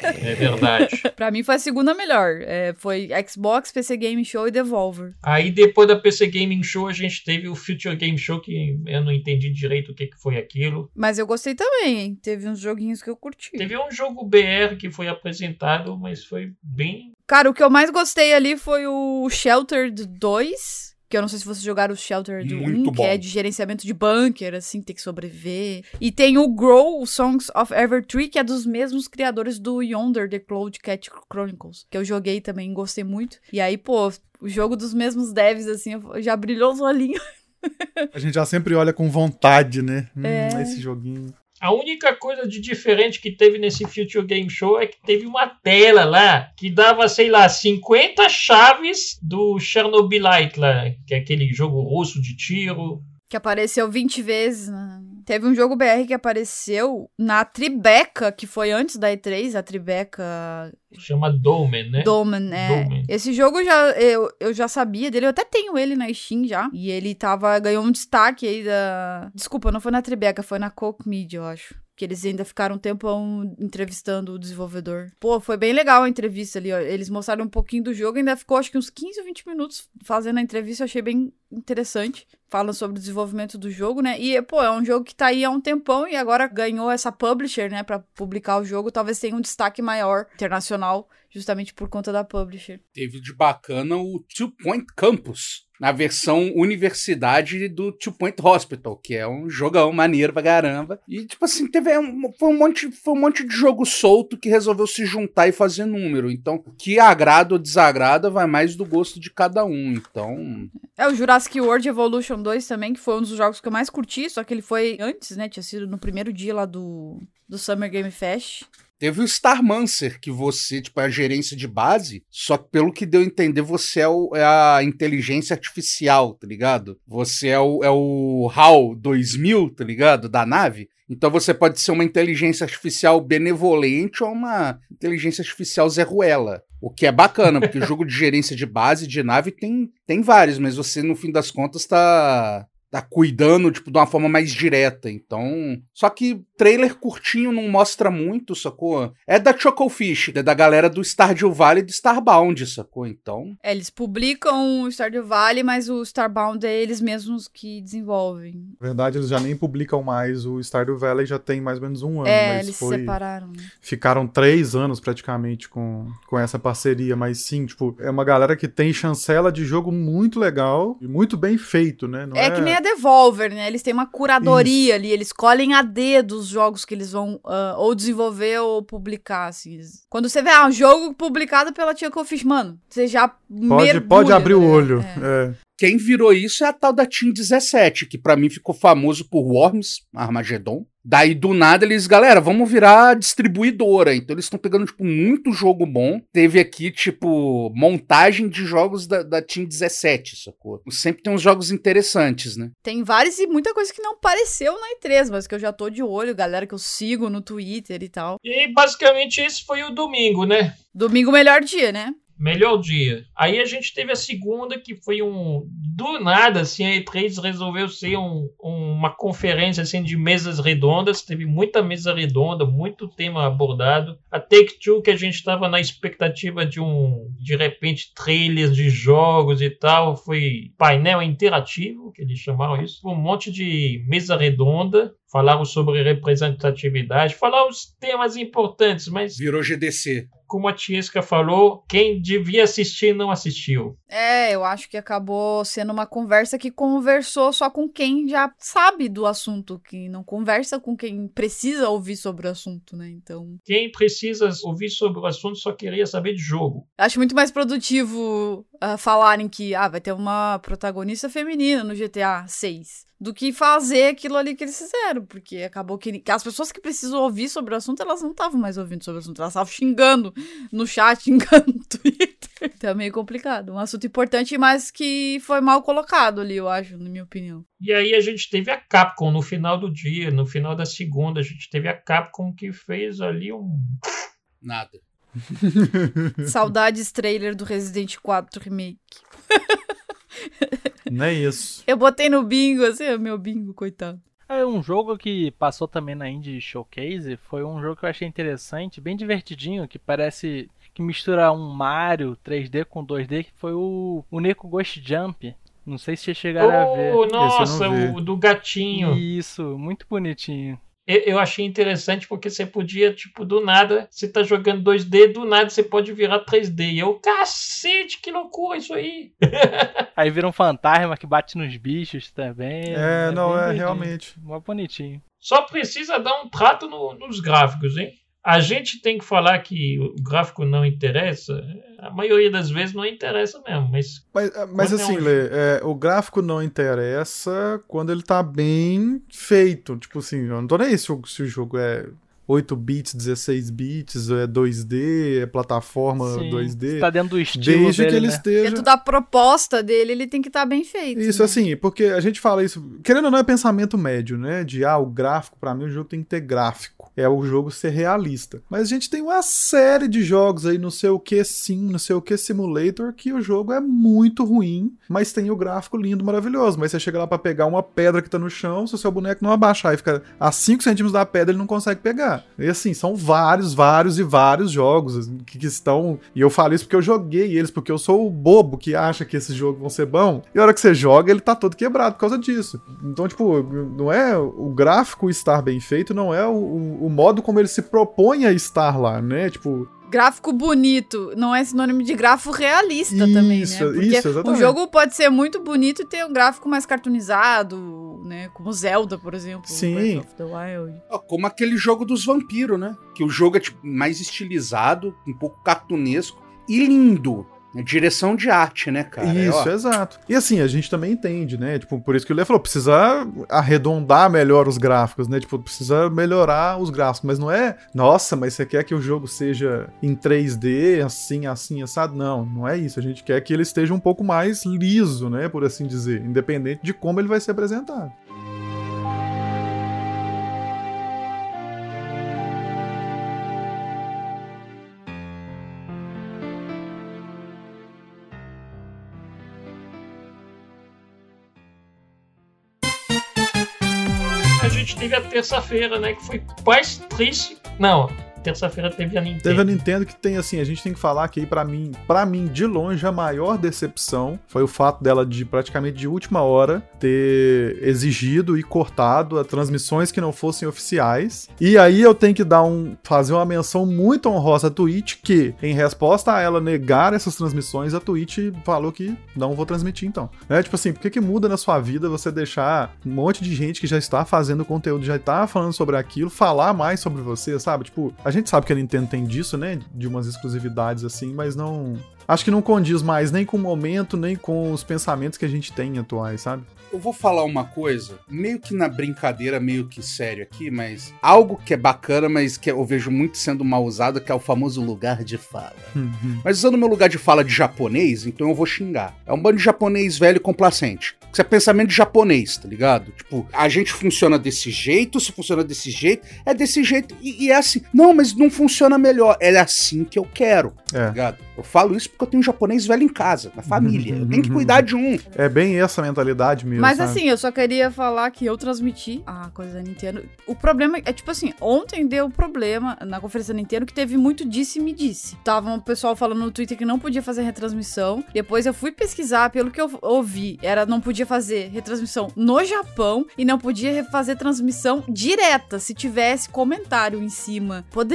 É verdade. Pra mim foi a segunda melhor. É, foi Xbox, PC Game Show e Devolver. Aí depois da PC Gaming Show a gente teve o Future Game Show que eu não entendi direito o que, que foi aquilo. Mas eu gostei também, hein? Teve uns joguinhos que eu curti. Teve um jogo BR que foi apresentado, mas foi bem. Cara, o que eu mais gostei ali foi o Sheltered 2. Que eu não sei se vocês jogaram o Sheltered Muito 1, que bom. é de gerenciamento de bunker, assim, tem que sobreviver. E tem o Grow, o Songs of Evertree, que é dos mesmos criadores do Yonder, The Cloud Cat Chronicles, que eu joguei também, gostei muito. E aí, pô, o jogo dos mesmos devs, assim, já brilhou os olhinhos. A gente já sempre olha com vontade, né? Hum, É. Esse joguinho. A única coisa de diferente que teve nesse Future Game Show é que teve uma tela lá que dava, sei lá, 50 chaves do Chernobylite lá, que é aquele jogo russo de tiro. Que apareceu 20 vezes. né? Teve um jogo BR que apareceu na Tribeca, que foi antes da E3, a Tribeca Chama Dolmen, né? Doman, é. Dolmen. Esse jogo já, eu, eu já sabia dele, eu até tenho ele na Steam já. E ele tava, ganhou um destaque aí da. Desculpa, não foi na Tribeca, foi na Coke Media, eu acho. Que eles ainda ficaram um tempão entrevistando o desenvolvedor. Pô, foi bem legal a entrevista ali, ó. Eles mostraram um pouquinho do jogo, ainda ficou acho que uns 15 ou 20 minutos fazendo a entrevista, achei bem interessante. Fala sobre o desenvolvimento do jogo, né? E, pô, é um jogo que tá aí há um tempão e agora ganhou essa publisher, né, pra publicar o jogo. Talvez tenha um destaque maior internacional, justamente por conta da publisher. Teve de bacana o Two Point Campus, na versão universidade do Two Point Hospital, que é um jogão maneiro pra caramba. E, tipo assim, teve um, foi, um monte, foi um monte de jogo solto que resolveu se juntar e fazer número. Então, o que agrada ou desagrada vai mais do gosto de cada um. Então. É o Jurassic World Evolution 2 também, que foi um dos jogos que eu mais curti, só que ele foi antes, né? Tinha sido no primeiro dia lá do, do Summer Game Fest. Teve o Starmancer, que você, tipo, é a gerência de base, só que pelo que deu a entender, você é, o, é a inteligência artificial, tá ligado? Você é o, é o HAL 2000, tá ligado? Da nave. Então você pode ser uma inteligência artificial benevolente ou uma inteligência artificial Zé Ruela. O que é bacana, porque o jogo de gerência de base de nave tem, tem vários, mas você, no fim das contas, tá, tá cuidando, tipo, de uma forma mais direta. Então. Só que trailer curtinho não mostra muito, sacou? É da Chocofish, é da galera do Stardew Valley e do Starbound, sacou? Então. É, eles publicam o Stardew Valley, mas o Starbound é eles mesmos que desenvolvem. Na verdade, eles já nem publicam mais. O Stardew Valley já tem mais ou menos um ano. é, mas eles foi... separaram, né? Ficaram três anos praticamente com, com essa parceria, mas sim, tipo, é uma galera que tem chancela de jogo muito legal e muito bem feito, né? Não É, que nem a Devolver, né? Eles têm uma curadoria Isso. ali, eles colhem a dedo os jogos que eles vão ah, ou desenvolver ou publicar, assim. Quando você vê, ah, um jogo publicado pela Tia Fish, mano, você já Pode, mergulha, pode abrir o né? olho. É. É. Quem virou isso é a tal da Team 17, que pra mim ficou famoso por Worms, Armageddon. Daí do nada eles, galera, vamos virar distribuidora. Então eles estão pegando, tipo, muito jogo bom. Teve aqui, tipo, montagem de jogos da, da Team 17, sacou? Sempre tem uns jogos interessantes, né? Tem vários e muita coisa que não apareceu na E3, mas que eu já tô de olho, galera que eu sigo no Twitter e tal. E basicamente esse foi o domingo, né? Domingo, melhor dia, né? Melhor dia. Aí a gente teve a segunda, que foi um. Do nada, assim, a E3 resolveu ser um- uma conferência assim, de mesas redondas. Teve muita mesa redonda, muito tema abordado. A Take-Two, que a gente estava na expectativa de um. De repente, trailers de jogos e tal. Foi painel interativo, que eles chamaram isso. Um monte de mesa redonda. Falaram sobre representatividade. Falaram os temas importantes, mas Virou GDC. como a Tiesca falou, quem devia assistir não assistiu. É, eu acho que acabou sendo uma conversa que conversou só com quem já sabe do assunto, que não conversa com quem precisa ouvir sobre o assunto, né? Então, Quem precisa ouvir sobre o assunto só queria saber de jogo. acho muito mais produtivo ah, falarem que ah, vai ter uma protagonista feminina no GTA 6 do que fazer aquilo ali que eles fizeram, porque acabou que, que as pessoas que precisam ouvir sobre o assunto, elas não estavam mais ouvindo sobre o assunto, elas estavam xingando no chat, xingando no Twitter. Então é meio complicado. Um assunto importante, mas que foi mal colocado ali, eu acho, na minha opinião. E aí a gente teve a Capcom no final do dia, no final da segunda, a gente teve a Capcom que fez ali um. Nada. Saudades trailer do Resident 4 Remake. Não é isso. Eu botei no bingo, assim, é meu bingo, coitado. É um jogo que passou também na Indie Showcase. Foi um jogo que eu achei interessante, bem divertidinho, que parece que mistura um Mario 3D com 2D, que foi o, o Neko Ghost Jump. Não sei se vocês chegaram a ver. Oh, nossa, o do gatinho. Isso, muito bonitinho. Eu, achei interessante porque você podia, tipo, do nada, você tá jogando 2D, do nada você pode virar 3D. E eu, cacete, que loucura isso aí. Aí vira um fantasma que bate nos bichos também. É, não, bem é realmente. Mó bonitinho. Só precisa dar um trato no- nos gráficos, hein? A gente tem que falar que o gráfico não interessa. A maioria das vezes não interessa mesmo, mas Mas, mas Quando é assim, um Lê, é, o gráfico não interessa quando ele tá bem feito. Tipo assim, eu não tô nem aí se o, se o jogo é 8 bits, 16 bits, é 2D, é plataforma Sim, 2D. Tá dentro do estilo Desde dele, que ele né? esteja. Dentro da proposta dele, ele tem que estar bem feito. Isso, né? assim, porque a gente fala isso. Querendo ou não, é pensamento médio, né? De, ah, o gráfico, pra mim, o jogo tem que ter gráfico. é o jogo ser realista. Mas a gente tem uma série de jogos aí, não sei o que sim, não sei o que simulator, que o jogo é muito ruim, mas tem o gráfico lindo, maravilhoso. Mas você chega lá pra pegar uma pedra que tá no chão, se o seu boneco não abaixar e ficar a 5 centímetros da pedra, ele não consegue pegar. E assim, são vários, vários e vários jogos que, que estão. E eu falo isso porque eu joguei eles, porque eu sou o bobo que acha que esses jogos vão ser bons. E a hora que você joga, ele tá todo quebrado por causa disso. Então, tipo, não é o gráfico estar bem feito, não é o, o modo como ele se propõe a estar lá, né? Tipo, Gráfico bonito não é sinônimo de gráfico realista também, né? Isso, Porque isso, o exatamente. jogo pode ser muito bonito e ter um gráfico mais cartoonizado, né? Como Zelda, por exemplo. Sim. Breath of the Wild. Ó, Como aquele jogo dos vampiros, né? Que o jogo é tipo, mais estilizado, um pouco cartunesco e lindo. É direção de arte, né, cara? É, Isso, ó, exato. E assim, a gente também entende, né? Tipo, por isso que o Lê falou, precisa arredondar melhor os gráficos, né? Tipo, precisa melhorar os gráficos, mas não é, nossa, mas você quer que o jogo seja em 3D, assim, assim, assado? Não, não é isso. A gente quer que ele esteja um pouco mais liso, né? Por assim dizer, independente de como ele vai ser apresentado. A gente teve a terça-feira, né? Que foi mais triste. Não, terça-feira teve a Nintendo. Teve a Nintendo que tem assim, a gente tem que falar que aí pra mim, para mim de longe a maior decepção foi o fato dela de praticamente de última hora ter exigido e cortado as transmissões que não fossem oficiais. E aí eu tenho que dar um fazer uma menção muito honrosa à Twitch que, em resposta a ela negar essas transmissões, a Twitch falou que não vou transmitir então. É tipo assim, por que que muda na sua vida você deixar um monte de gente que já está fazendo conteúdo, já está falando sobre aquilo, falar mais sobre você, sabe? Tipo, a gente sabe que a Nintendo tem disso, né? De umas exclusividades assim, mas não. Acho que não condiz mais nem com o momento, nem com os pensamentos que a gente tem atuais, sabe? Eu vou falar uma coisa, meio que na brincadeira, meio que sério aqui, mas algo que é bacana, mas que eu vejo muito sendo mal usado, que é o famoso lugar de fala. Mas usando meu lugar de fala de japonês, então eu vou xingar. É um bando de japonês velho e complacente. Isso é pensamento de japonês, tá ligado? Tipo, a gente funciona desse jeito, se funciona desse jeito, é desse jeito. E, e é assim, não, mas não funciona melhor. É assim que eu quero, tá É. ligado? Eu falo isso porque eu tenho um japonês velho em casa, na família. Eu tenho que cuidar de um. É bem essa mentalidade mesmo. Mas sabe? assim, eu só queria falar que eu transmiti a coisa da Nintendo. O problema é, tipo assim, ontem deu problema na conferência da Nintendo que teve muito disse e me disse. Tava um pessoal falando no Twitter que não podia fazer retransmissão. Depois eu fui pesquisar, pelo que eu ouvi, era não podia fazer retransmissão no Japão e não podia fazer transmissão direta. Se tivesse comentário em cima, poderia.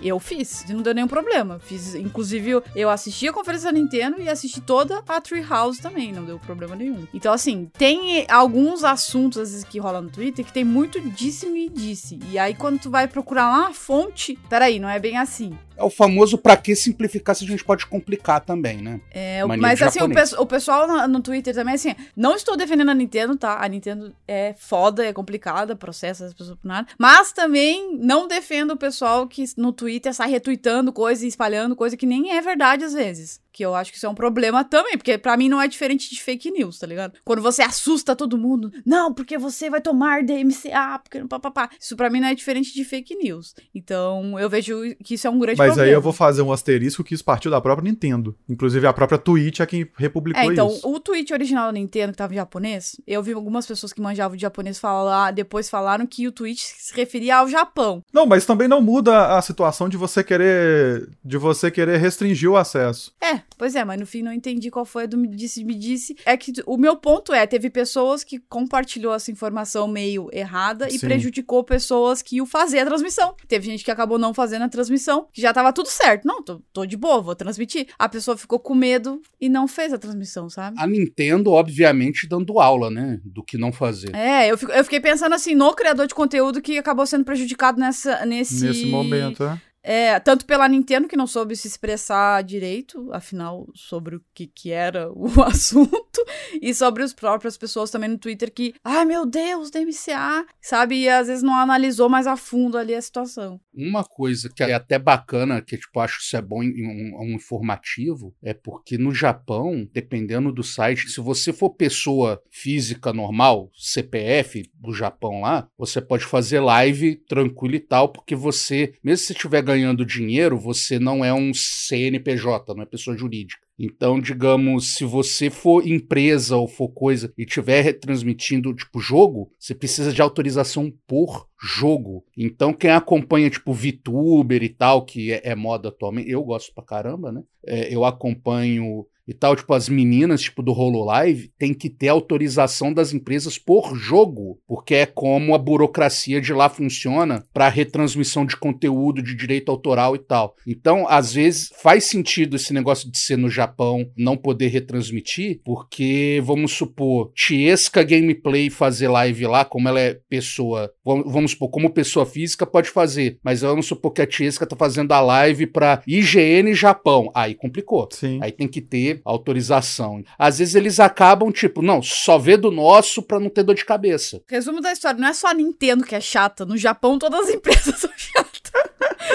Eu fiz, não deu nenhum problema. Fiz, inclusive, eu- assisti a conferência da Nintendo e assisti toda a Treehouse também, não deu problema nenhum. Então, assim, tem alguns assuntos, às vezes, que rolam no Twitter que tem muito disse-me disse. E aí, quando tu vai procurar lá a fonte, peraí, não é bem assim. É o famoso pra que simplificar se a gente pode complicar também, né? É, Mania mas assim, o, pesso- o pessoal na- no Twitter também, assim, não estou defendendo a Nintendo, tá? A Nintendo é foda, é complicada, processa as pessoas por nada. Mas também não defendo o pessoal que no Twitter sai retweetando coisa e espalhando coisa que nem é verdade às vezes. Que eu acho que isso é um problema também, porque pra mim não é diferente de fake news, tá ligado? Quando você assusta todo mundo, não, porque você vai tomar DMCA, porque papapá. Isso pra mim não é diferente de fake news. Então, eu vejo que isso é um grande Mas problema. aí eu vou fazer um asterisco que isso partiu da própria Nintendo. Inclusive a própria Twitch é quem republicou É, então, isso. o tweet original da Nintendo, que tava em japonês, eu vi algumas pessoas que manjavam de japonês falar, depois falaram que o tweet se referia ao Japão. Não, mas também não muda a situação de você querer de você querer restringir o acesso. É, pois é, mas no fim não entendi qual foi a do me disse, me disse. É que o meu ponto é, teve pessoas que compartilhou essa informação meio errada e Sim. prejudicou pessoas que iam fazer a transmissão. Teve gente que acabou não fazendo a transmissão, que já tava tudo certo. Não, tô, tô de boa, vou transmitir. A pessoa ficou com medo e não fez a transmissão, sabe? A Nintendo, obviamente, dando aula, né? Do que não fazer. É, eu, fico- eu fiquei pensando assim, no criador de conteúdo que acabou sendo prejudicado nessa, nesse... Nesse momento, é. É, tanto pela Nintendo, que não soube se expressar direito, afinal, sobre o que, que era o assunto, e sobre as próprias pessoas também no Twitter que, ai meu Deus, DMCA, sabe? E às vezes não analisou mais a fundo ali a situação. Uma coisa que é até bacana, que tipo, acho que isso é bom um, um informativo, é porque no Japão, dependendo do site, se você for pessoa física normal, CPF do Japão lá, você pode fazer live tranquilo e tal, porque você, mesmo se estiver ganhando dinheiro, você não é um CNPJ, não é pessoa jurídica. Então, digamos, se você for empresa ou for coisa e estiver retransmitindo, tipo, jogo, você precisa de autorização por jogo. Então, quem acompanha, tipo, VTuber e tal, que é, é moda atualmente, eu gosto pra caramba, né? É, eu acompanho e tal, tipo, as meninas, tipo, do Hololive, tem que ter autorização das empresas por jogo, porque é como a burocracia de lá funciona para retransmissão de conteúdo de direito autoral e tal. Então, às vezes, faz sentido esse negócio de ser no Japão não poder retransmitir, porque, vamos supor, Tiesca Gameplay fazer live lá, como ela é pessoa, vamos supor, como pessoa física pode fazer, mas vamos supor que a Tiesca tá fazendo a live pra IGN Japão. Aí complicou. Sim. Aí tem que ter autorização. Às vezes eles acabam, tipo, não, só vê do nosso pra não ter dor de cabeça. Resumo da história, não é só a Nintendo que é chata. No Japão, todas as empresas são chatas.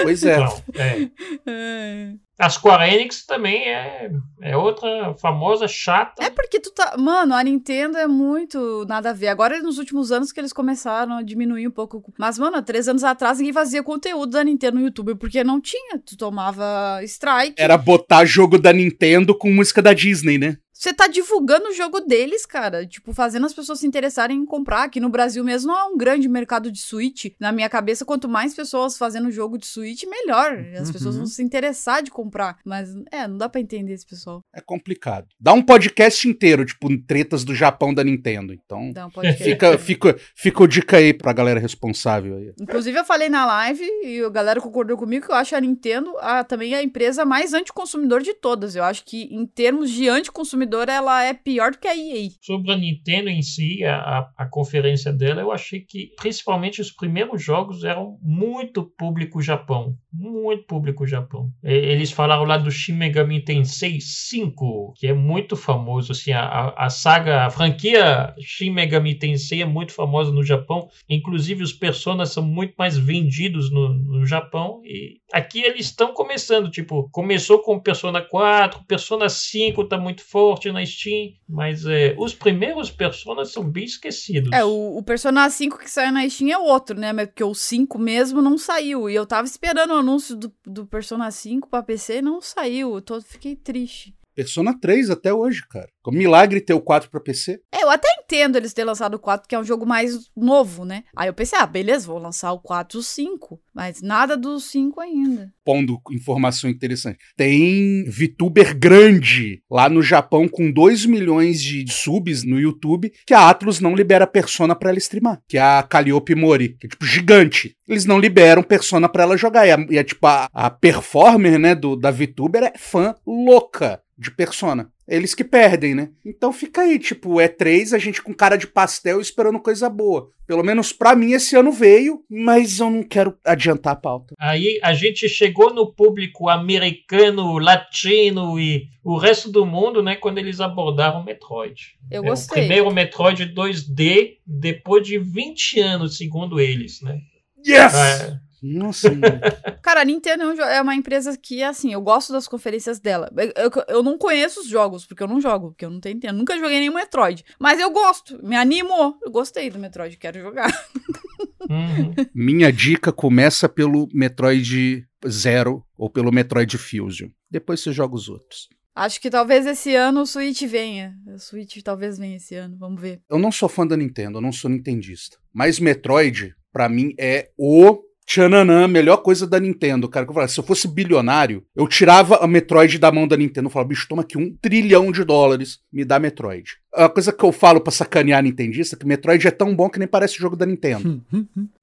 Pois é. É. É. A Square Enix também é, é outra famosa chata. É porque tu tá. Mano, a Nintendo é muito nada a ver. Agora, nos últimos anos, que eles começaram a diminuir um pouco. Mas, mano, há três anos atrás, ninguém fazia conteúdo da Nintendo no YouTube, porque não tinha. Tu tomava strike. Era botar jogo da Nintendo com música da Disney, né? Você tá divulgando o jogo deles, cara. Tipo, fazendo as pessoas se interessarem em comprar. Aqui no Brasil mesmo não é um grande mercado de Switch. Na minha cabeça, quanto mais pessoas fazendo jogo de Switch, melhor. As pessoas Uhum. vão se interessar de comprar. Mas, é, não dá pra entender esse pessoal. É complicado. Dá um podcast inteiro, tipo, tretas do Japão da Nintendo. Então, Então, pode crer. fica, fica, fica a dica aí pra galera responsável aí. Inclusive, eu falei na live e a galera concordou comigo que eu acho a Nintendo a, também a empresa mais anticonsumidor de todas. Eu acho que, em termos de anticonsumidor, ela é pior do que a EA. Sobre a Nintendo em si, a, a conferência dela, eu achei que principalmente os primeiros jogos eram muito público Japão. Muito público Japão. E- Eles falaram lá do Shin Megami Tensei 5, que é muito famoso. Assim, a, a, saga, a franquia Shin Megami Tensei é muito famosa no Japão. Inclusive, os personagens são muito mais vendidos no, no Japão. E aqui eles estão começando. Tipo, começou com o Persona 4, Persona 5 tá muito forte na Steam. Mas é, os primeiros Personas são bem esquecidos. É, o, o Persona 5 que saiu na Steam é o outro, né? Mas Porque o 5 mesmo não saiu. E eu tava esperando o anúncio do, do Persona 5 pra PC não saiu. Eu tô, fiquei triste. Persona 3 até hoje, cara. Com milagre ter o 4 pra PC. É, eu até entendo eles terem lançado o 4, que é um jogo mais novo, né? Aí eu pensei, ah, beleza, vou lançar o 4 e o 5. Mas nada do 5 ainda. Pondo informação interessante. Tem VTuber grande lá no Japão com 2 milhões de subs no YouTube que a Atlus não libera Persona pra ela streamar. Que é a Calliope Mori, que é tipo gigante. Eles não liberam Persona pra ela jogar. E, a, e a, tipo, a, a performer, né, do, da VTuber é fã louca de Persona. Eles que perdem, né? Então fica aí, tipo, E3, a gente com cara de pastel esperando coisa boa. Pelo menos pra mim esse ano veio, mas eu não quero adiantar a pauta. Aí a gente chegou no público americano, latino e o resto do mundo, né, quando eles abordaram o Metroid. Eu É gostei. O primeiro Metroid 2D depois de 20 anos, segundo eles, né? Yes! É, Nossa, mano. Cara, a Nintendo é é uma empresa que, assim, eu gosto das conferências dela. Eu, eu- eu não conheço os jogos, porque eu não jogo, porque eu não tenho Nintendo. Nunca joguei nenhum Metroid. Mas eu gosto, me animou. Eu gostei do Metroid, quero jogar. uhum. Minha dica começa pelo Metroid Zero ou pelo Metroid Fusion. Depois você joga os outros. Acho que talvez esse ano o Switch venha. O Switch talvez venha esse ano, vamos ver. Eu não sou fã da Nintendo, eu não sou nintendista. Mas Metroid, pra mim, é o tchananã, melhor coisa da Nintendo, cara. Que eu falava, se eu fosse bilionário, eu tirava a Metroid da mão da Nintendo. Eu falava, bicho, toma aqui um trilhão de dólares, me dá Metroid. A coisa que eu falo pra sacanear nintendista é que Metroid é tão bom que nem parece jogo da Nintendo.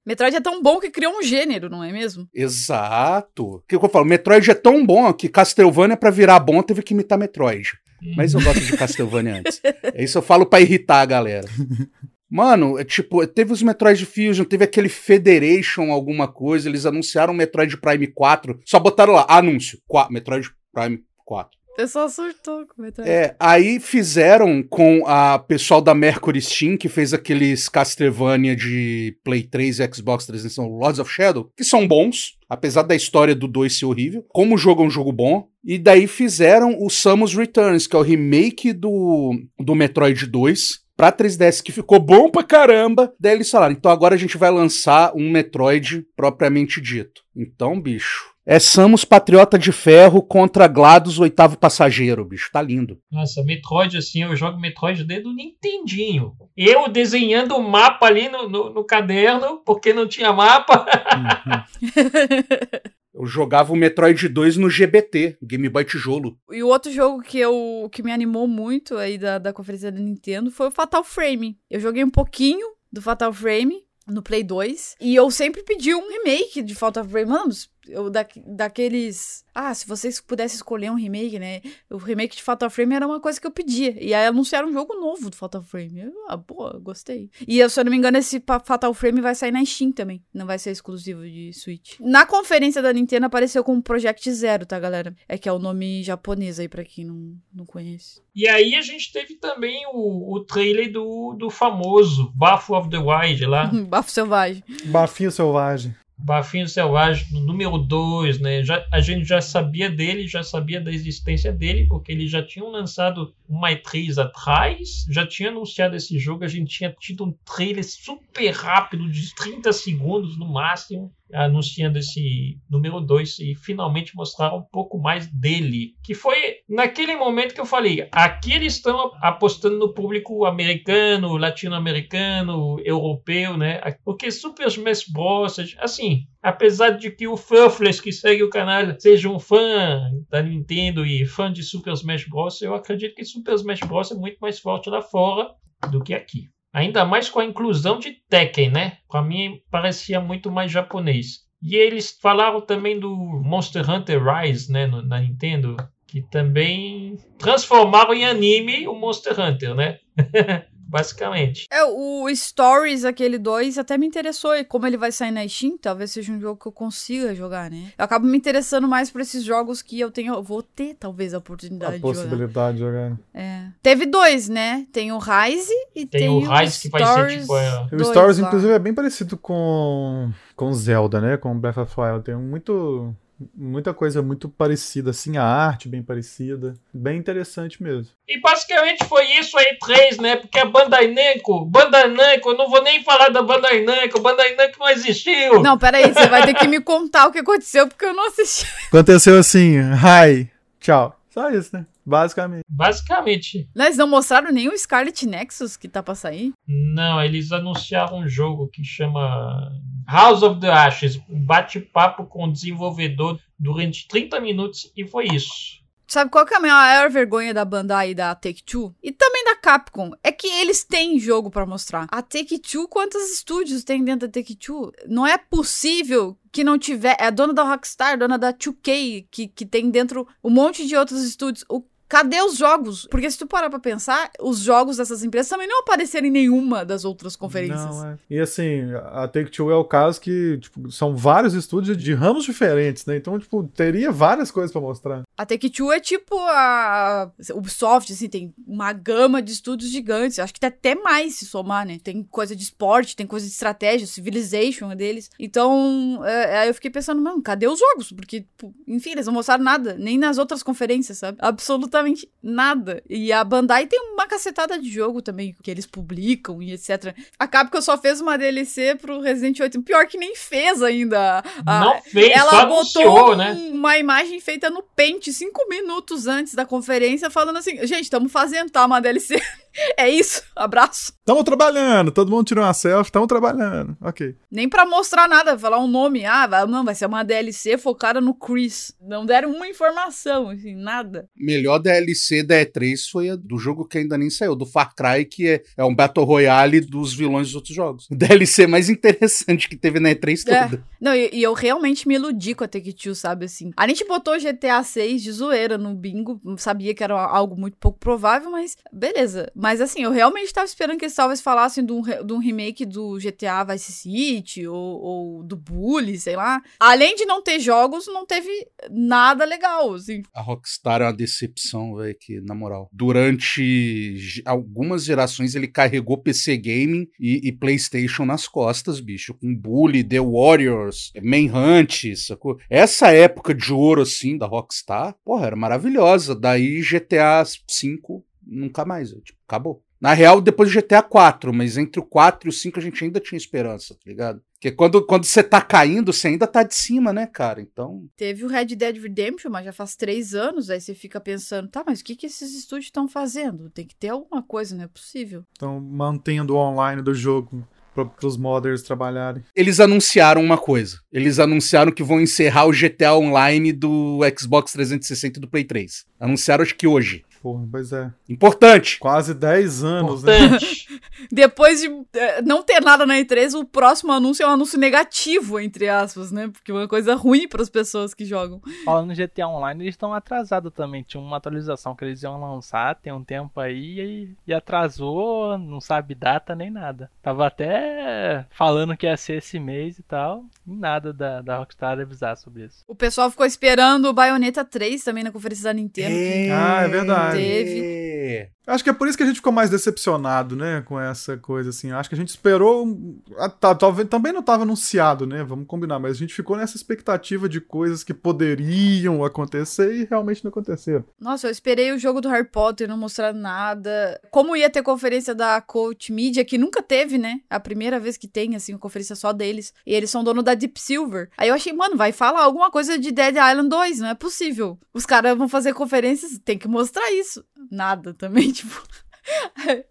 Metroid é tão bom que criou um gênero, não é mesmo? Exato. O que eu falo? Metroid é tão bom que Castlevania, pra virar bom, teve que imitar Metroid. Mas eu gosto de Castlevania antes. É isso eu falo pra irritar a galera. Mano, é tipo, teve os Metroid Fusion, teve aquele Federation alguma coisa, eles anunciaram o Metroid Prime 4, só botaram lá, anúncio, Metroid Prime 4. O pessoal surtou com o Metroid. É, aí fizeram com a pessoal da Mercury Steam, que fez aqueles Castlevania de Play 3 e Xbox 360, Lords of Shadow, que são bons, apesar da história do 2 ser horrível. Como o jogo é um jogo bom. E daí fizeram o Samus Returns, que é o remake do, do Metroid 2, pra 3DS, que ficou bom pra caramba. Daí eles falaram, então agora a gente vai lançar um Metroid propriamente dito. Então, bicho... É Samus Patriota de Ferro contra GLaDOS Oitavo Passageiro, bicho. Tá lindo. Nossa, Metroid, assim, eu jogo Metroid desde o Nintendinho. Eu desenhando o mapa ali no, no, no caderno, porque não tinha mapa. Eu jogava o Metroid 2 no GBT, Game Boy Tijolo. E o outro jogo que eu que me animou muito aí da, da conferência da Nintendo foi o Fatal Frame. Eu joguei um pouquinho do Fatal Frame no Play 2 e eu sempre pedi um remake de Fatal Frame. Mano, eu da, daqueles. Ah, se vocês pudessem escolher um remake, né? O remake de Fatal Frame era uma coisa que eu pedia. E aí anunciaram um jogo novo do Fatal Frame. Eu, ah, boa, gostei. E se eu não me engano, esse Fatal Frame vai sair na Steam também. Não vai ser exclusivo de Switch. Na conferência da Nintendo apareceu como Project Zero, tá, galera? É que é o nome japonês aí, pra quem não, não conhece. E aí a gente teve também o, o trailer do, do famoso Bath of the Wild lá. Bafo Selvagem. Bafinho selvagem. Bafinho Selvagem, número 2, né? Já, a gente já sabia dele, já sabia da existência dele, porque eles já tinham lançado uma E3 atrás, já tinha anunciado esse jogo, a gente tinha tido um trailer super rápido, de 30 segundos no máximo, anunciando esse número 2 e finalmente mostraram um pouco mais dele. Que foi naquele momento que eu falei, aqui eles estão apostando no público americano, latino-americano, europeu, né? Porque Super Smash Bros, assim, apesar de que o Furfles que segue o canal seja um fã da Nintendo e fã de Super Smash Bros, eu acredito que Super Smash Bros é muito mais forte lá fora do que aqui. Ainda mais com a inclusão de Tekken, né? Para mim parecia muito mais japonês. E eles falaram também do Monster Hunter Rise, né, no- na Nintendo, que também transformaram em anime o Monster Hunter, né? Basicamente. É, o Stories, aquele 2, até me interessou. E como ele vai sair na Steam, talvez seja um jogo que eu consiga jogar, né? Eu acabo me interessando mais por esses jogos que eu tenho. eu Vou ter, talvez, a oportunidade A de jogar. possibilidade de jogar. É. Teve dois, né? Tem o Rise e tem, Tem o Rise que vai ser Stories tipo, é, O 2 Stories, lá. inclusive, é bem parecido com, com Zelda, né? Com Breath of the Wild. Tem muito, muita coisa muito parecida, assim, a arte bem parecida. Bem interessante mesmo. E basicamente foi isso aí, três, né? Porque a Bandai Namco, Bandai Namco, eu não vou nem falar da Bandai Namco, Bandai Namco não existiu. Não, peraí, você vai ter que me contar o que aconteceu, porque eu não assisti. Aconteceu assim, hi, tchau. Só isso, né? Basicamente. Basicamente. Não, Eles não mostraram nem o Scarlet Nexus que tá pra sair. Não, eles anunciaram um jogo que chama House of the Ashes, um bate-papo com o desenvolvedor durante 30 minutos e foi isso. Sabe qual que é a maior vergonha da Bandai e da Take-Two? E também da Capcom? É que eles têm jogo pra mostrar. A Take-Two, quantos estúdios tem dentro da Take-Two? Não é possível que não tiver... É a dona da Rockstar, dona da 2K, que, que tem dentro um monte de outros estúdios. O Cadê os jogos? Porque se tu parar pra pensar, os jogos dessas empresas também não apareceram em nenhuma das outras conferências. Não, é. E assim, a Take-Two é o caso que tipo, são vários estúdios de ramos diferentes, né? Então, tipo, teria várias coisas pra mostrar. A Take-Two é tipo a Ubisoft, assim, tem uma gama de estúdios gigantes. Acho que tem até mais se somar, né? Tem coisa de esporte, tem coisa de estratégia, Civilization é deles. Então, é, aí eu fiquei pensando, mano, cadê os jogos? Porque, pô, enfim, eles não mostraram nada, nem nas outras conferências, sabe? Absolutamente nada. E a Bandai tem uma cacetada de jogo também, que eles publicam e etc. A Capcom só fez uma DLC pro Resident 8. Pior que nem fez ainda. Não fez, ela só botou anunciou, um- né? uma imagem feita no Paint cinco minutos antes da conferência, falando assim: gente, estamos fazendo, tá? Uma DLC. é isso, abraço. Tamo trabalhando, todo mundo tirou uma selfie, tamo trabalhando. Ok. Nem pra mostrar nada, falar um nome. Ah, vai, não, vai ser uma DLC focada no Chris. Não deram uma informação, assim, nada. Melhor DLC da E3 foi a do jogo que ainda nem saiu, do Far Cry, que é, é um Battle Royale dos vilões dos outros jogos. O DLC mais interessante que teve na E3 É. toda. Não, e, e eu realmente me iludi com a Take-Two, sabe, assim. A gente botou GTA 6 de zoeira no bingo, sabia que era algo muito pouco provável, mas beleza. Mas assim, eu realmente tava esperando que eles talvez falassem de um, de um remake do GTA Vice City ou, ou do Bully, sei lá. Além de não ter jogos, não teve nada legal, assim. A Rockstar é uma decepção, velho, que, na moral. Durante algumas gerações ele carregou PC Gaming e, e PlayStation nas costas, bicho. Com Bully, The Warriors, Manhunt, sacou? Essa época de ouro, assim, da Rockstar, porra, era maravilhosa. Daí GTA V, nunca mais, tipo, acabou. Na real, depois do GTA 4, mas entre o 4 e o 5 a gente ainda tinha esperança, tá ligado? Porque quando, quando você tá caindo, você ainda tá de cima, né, cara? Então, Teve o Red Dead Redemption, mas já faz três anos. Aí você fica pensando, tá, mas o que, que esses estúdios estão fazendo? Tem que ter alguma coisa, não é possível. Estão mantendo o online do jogo para os modders trabalharem. eles anunciaram uma coisa. Eles anunciaram que vão encerrar o GTA Online do Xbox 360 e do Play 3. Anunciaram acho que hoje. Porra, pois é. Importante. Quase 10 anos, né? Importante. Depois de eh, não ter nada na E3, o próximo anúncio é um anúncio negativo, entre aspas, né? Porque é uma coisa ruim para as pessoas que jogam. Falando em GTA Online, eles estão atrasados também. Tinha uma atualização que eles iam lançar tem um tempo aí e, e atrasou, não sabe data nem nada. Tava até falando que ia ser esse mês e tal, e nada da, da Rockstar avisar sobre isso. O pessoal ficou esperando o Bayonetta 3 também na conferência da Nintendo. que Ah, é verdade. Teve. Acho que é por isso que a gente ficou mais decepcionado, né, com essa coisa, assim. Acho que a gente esperou. ah, tá, talvez também não estava anunciado, né? Vamos combinar, mas a gente ficou nessa expectativa de coisas que poderiam acontecer e realmente não aconteceram. Nossa, eu esperei o jogo do Harry Potter, não mostraram nada. Como ia ter conferência da Coach Media, que nunca teve, né? É a primeira vez que tem, assim, uma conferência só deles. E eles são dono da Deep Silver. Aí eu achei, mano, vai falar alguma coisa de Dead Island 2, não é possível. Os caras vão fazer conferências, tem que mostrar isso. Nada também, tipo.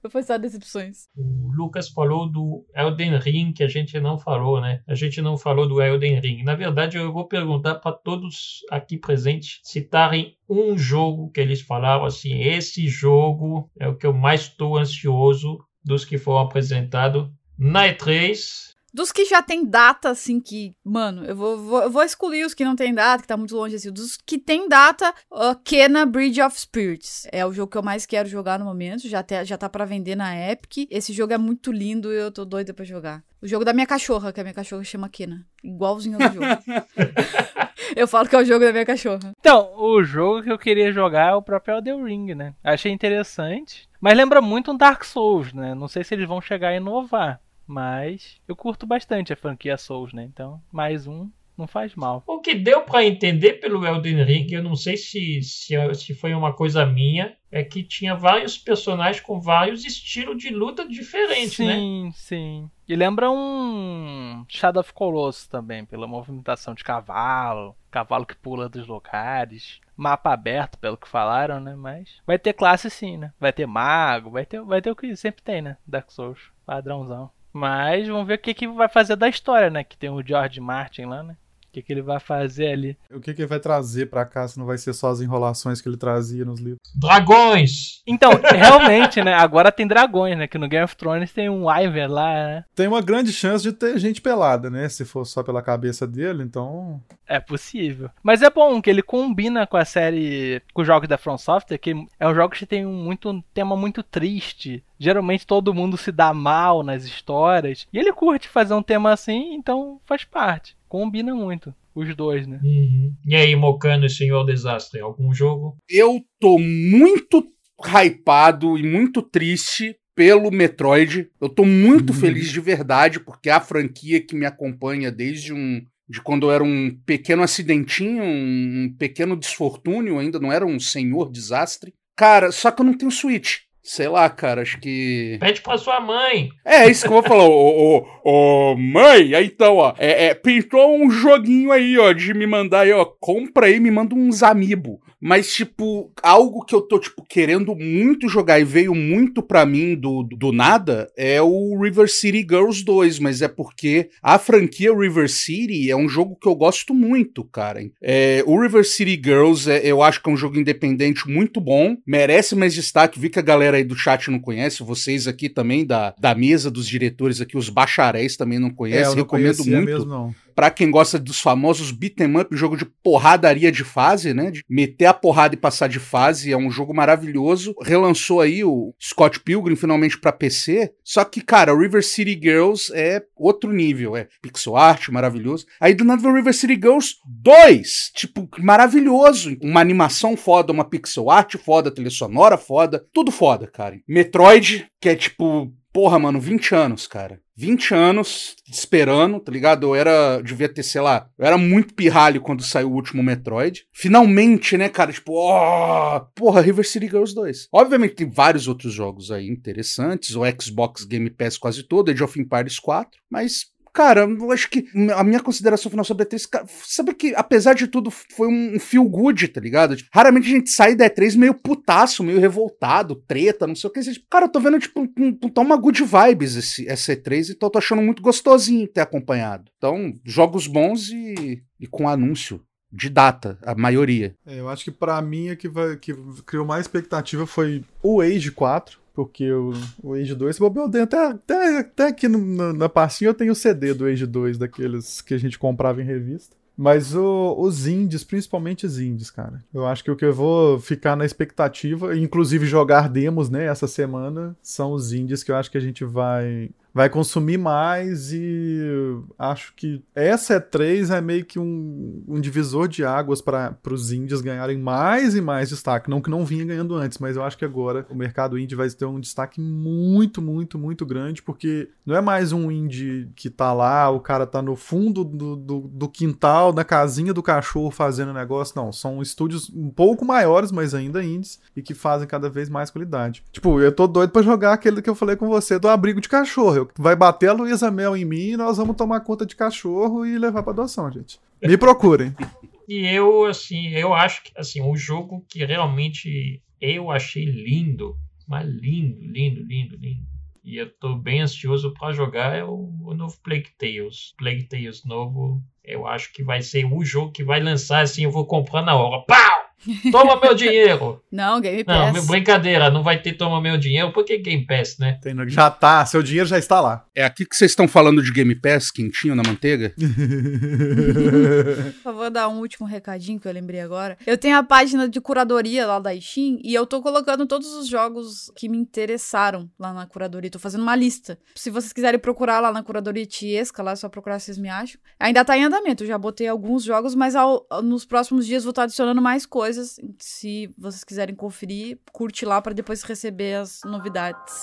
Foi só decepções. O Lucas falou do Elden Ring, que a gente não falou, né? A gente não falou do Elden Ring. Na verdade, eu vou perguntar para todos aqui presentes citarem um jogo que eles falaram assim: esse jogo é o que eu mais estou ansioso dos que foram apresentados na E3. Dos que já tem data, assim, que. Mano, eu vou, vou, eu vou excluir os que não tem data, que tá muito longe, assim. Dos que tem data, uh, Kena Bridge of Spirits. É o jogo que eu mais quero jogar no momento. Já, te, já tá pra vender na Epic. Esse jogo é muito lindo e eu tô doida pra jogar. O jogo da minha cachorra, que a minha cachorra chama Kena. Igualzinho ao jogo. eu falo que é o jogo da minha cachorra. Então, o jogo que eu queria jogar é o próprio Elden Ring, né? Achei interessante. Mas lembra muito um Dark Souls, né? Não sei se eles vão chegar a inovar. Mas eu curto bastante a franquia Souls, né? Então, mais um não faz mal. O que deu para entender pelo Elden Ring, eu não sei se, se, se foi uma coisa minha, é que tinha vários personagens com vários estilos de luta diferentes, né? sim, sim. E lembra um Shadow of Colossus também, pela movimentação de cavalo, cavalo que pula dos lugares. Mapa aberto, pelo que falaram, né? Mas vai ter classe sim, né? Vai ter mago, vai ter, vai ter o que sempre tem, né? Dark Souls, padrãozão. Mas vamos ver o que, que vai fazer da história, né? Que tem o George Martin lá, né? O que, que ele vai fazer ali. O que, que ele vai trazer pra cá se não vai ser só as enrolações que ele trazia nos livros? Dragões! Então, realmente, né? Agora tem dragões, né? Que no Game of Thrones tem um Wyvern lá, né? Tem uma grande chance de ter gente pelada, né? Se for só pela cabeça dele, então. É possível. Mas é bom que ele combina com a série, com os jogos da From Software, que é um jogo que tem um, muito, um tema muito triste. Geralmente todo mundo se dá mal nas histórias. E ele curte fazer um tema assim, então faz parte. Combina muito. Os dois, né? Uhum. E aí, Mocano e Senhor Desastre, algum jogo? Eu tô muito hypado e muito triste pelo Metroid. Eu tô muito Uhum. feliz de verdade, porque é a franquia que me acompanha desde um. De quando eu era um pequeno acidentinho, um pequeno desfortúnio, ainda não era um senhor desastre. Cara, só que eu não tenho Switch. Sei lá, cara, acho que. Pede pra sua mãe. É, isso que eu vou falar. Ô, ô, ô, mãe, aí então, ó. É, é, pintou um joguinho aí, ó, de me mandar aí, ó. Compra aí, me manda uns amiibo. Mas, tipo, algo que eu tô, tipo, querendo muito jogar e veio muito pra mim do, do nada é o River City Girls 2. Mas é porque a franquia River City é um jogo que eu gosto muito, cara. É, o River City Girls, é, eu acho que é um jogo independente muito bom. Merece mais destaque. Vi que a galera aí do chat não conhece. Vocês aqui também, da, da mesa dos diretores aqui, os bacharéis também não É, conhecem. eu não Recomendo muito. mesmo, não. Pra quem gosta dos famosos beat'em up, jogo de porradaria de fase, né? De meter a porrada e passar de fase, é um jogo maravilhoso. Relançou aí o Scott Pilgrim finalmente pra PC. Só que, cara, River City Girls é outro nível, é pixel art maravilhoso. Aí do nada River City Girls 2, tipo, maravilhoso. Uma animação foda, uma pixel art foda, trilha sonora foda, tudo foda, cara. Metroid, que é tipo, porra, mano, 20 anos, cara. 20 anos esperando, tá ligado? Eu era, devia ter, sei lá, eu era muito pirralho quando saiu o último Metroid. Finalmente, né, cara? Tipo, ó, porra, River City Girls 2. Obviamente tem vários outros jogos aí interessantes, o Xbox Game Pass quase todo, Age of Empires 4, mas Cara, eu acho que a minha consideração final sobre a E3, cara, sabe que, apesar de tudo, foi um feel good, tá ligado? Tipo, raramente a gente sai da E3 meio putaço, meio revoltado, treta, não sei o que. Cara, eu tô vendo, tipo, um, um, uma good vibes esse, essa E3, então eu tô achando muito gostosinho ter acompanhado. Então, jogos bons e, e com anúncio de data, a maioria. É, eu acho que para mim é que, vai, que criou mais expectativa foi o Age 4, porque o, o Age 2, eu tenho até, até, até aqui no, no, na pastinha eu tenho o CD do Age 2, daqueles que a gente comprava em revista. Mas o, os indies, principalmente os indies, cara. Eu acho que o que eu vou ficar na expectativa, inclusive jogar demos, né, essa semana, são os indies que eu acho que a gente vai vai consumir mais e acho que essa E3 é meio que um, um divisor de águas para os indies ganharem mais e mais destaque. Não que não vinha ganhando antes, mas eu acho que agora o mercado indie vai ter um destaque muito, muito, muito grande, porque não é mais um indie que tá lá, o cara tá no fundo do, do, do quintal, na casinha do cachorro fazendo negócio. Não, são estúdios um pouco maiores, mas ainda indies, e que fazem cada vez mais qualidade. Tipo, eu tô doido para jogar aquele que eu falei com você do abrigo de cachorro. Eu vai bater a Luísa Mel em mim e nós vamos tomar conta de cachorro e levar pra adoção, gente. Me procurem. E eu, assim, eu acho que, assim, o jogo que realmente eu achei lindo, mas lindo, lindo, lindo, lindo. E eu tô bem ansioso para jogar é o, o novo Plague Tales. Plague Tales novo, eu acho que vai ser o jogo que vai lançar, assim, eu vou comprar na hora. Pau! Toma meu dinheiro! Não, Game Pass. Não, brincadeira, não vai ter toma meu dinheiro, porque Game Pass, né? Já tá, seu dinheiro já está lá. É aqui que vocês estão falando de Game Pass, quentinho na manteiga? Só vou dar um último recadinho que eu lembrei agora. Eu tenho a página de curadoria lá da Steam e eu tô colocando todos os jogos que me interessaram lá na curadoria. Tô fazendo uma lista. Se vocês quiserem procurar lá na curadoria Tiesca, lá é só procurar vocês me acham. Ainda tá em andamento, eu já botei alguns jogos, mas ao, nos próximos dias vou estar adicionando mais coisas coisas. Se vocês quiserem conferir, curte lá para depois receber as novidades.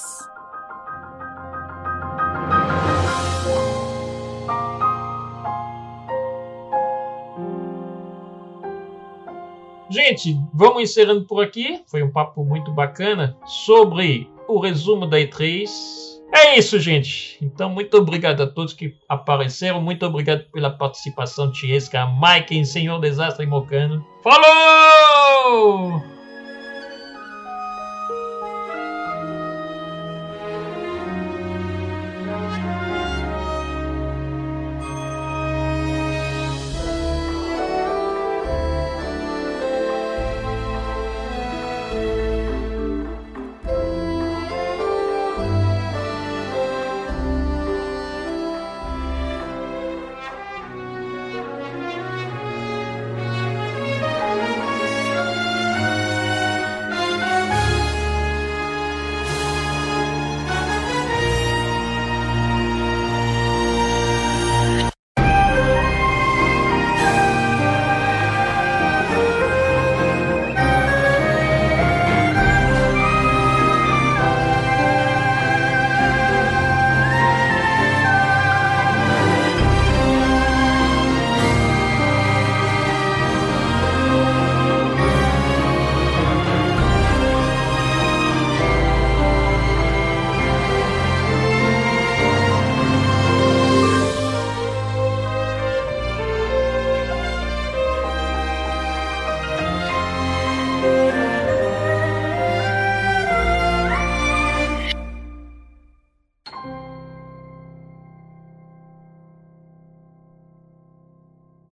Gente, vamos encerrando por aqui. Foi um papo muito bacana sobre o resumo da E3 é isso, gente. Então, muito obrigado a todos que apareceram. Muito obrigado pela participação, Tiesca, Mike, Senhor Desastre e Mocano. Falou!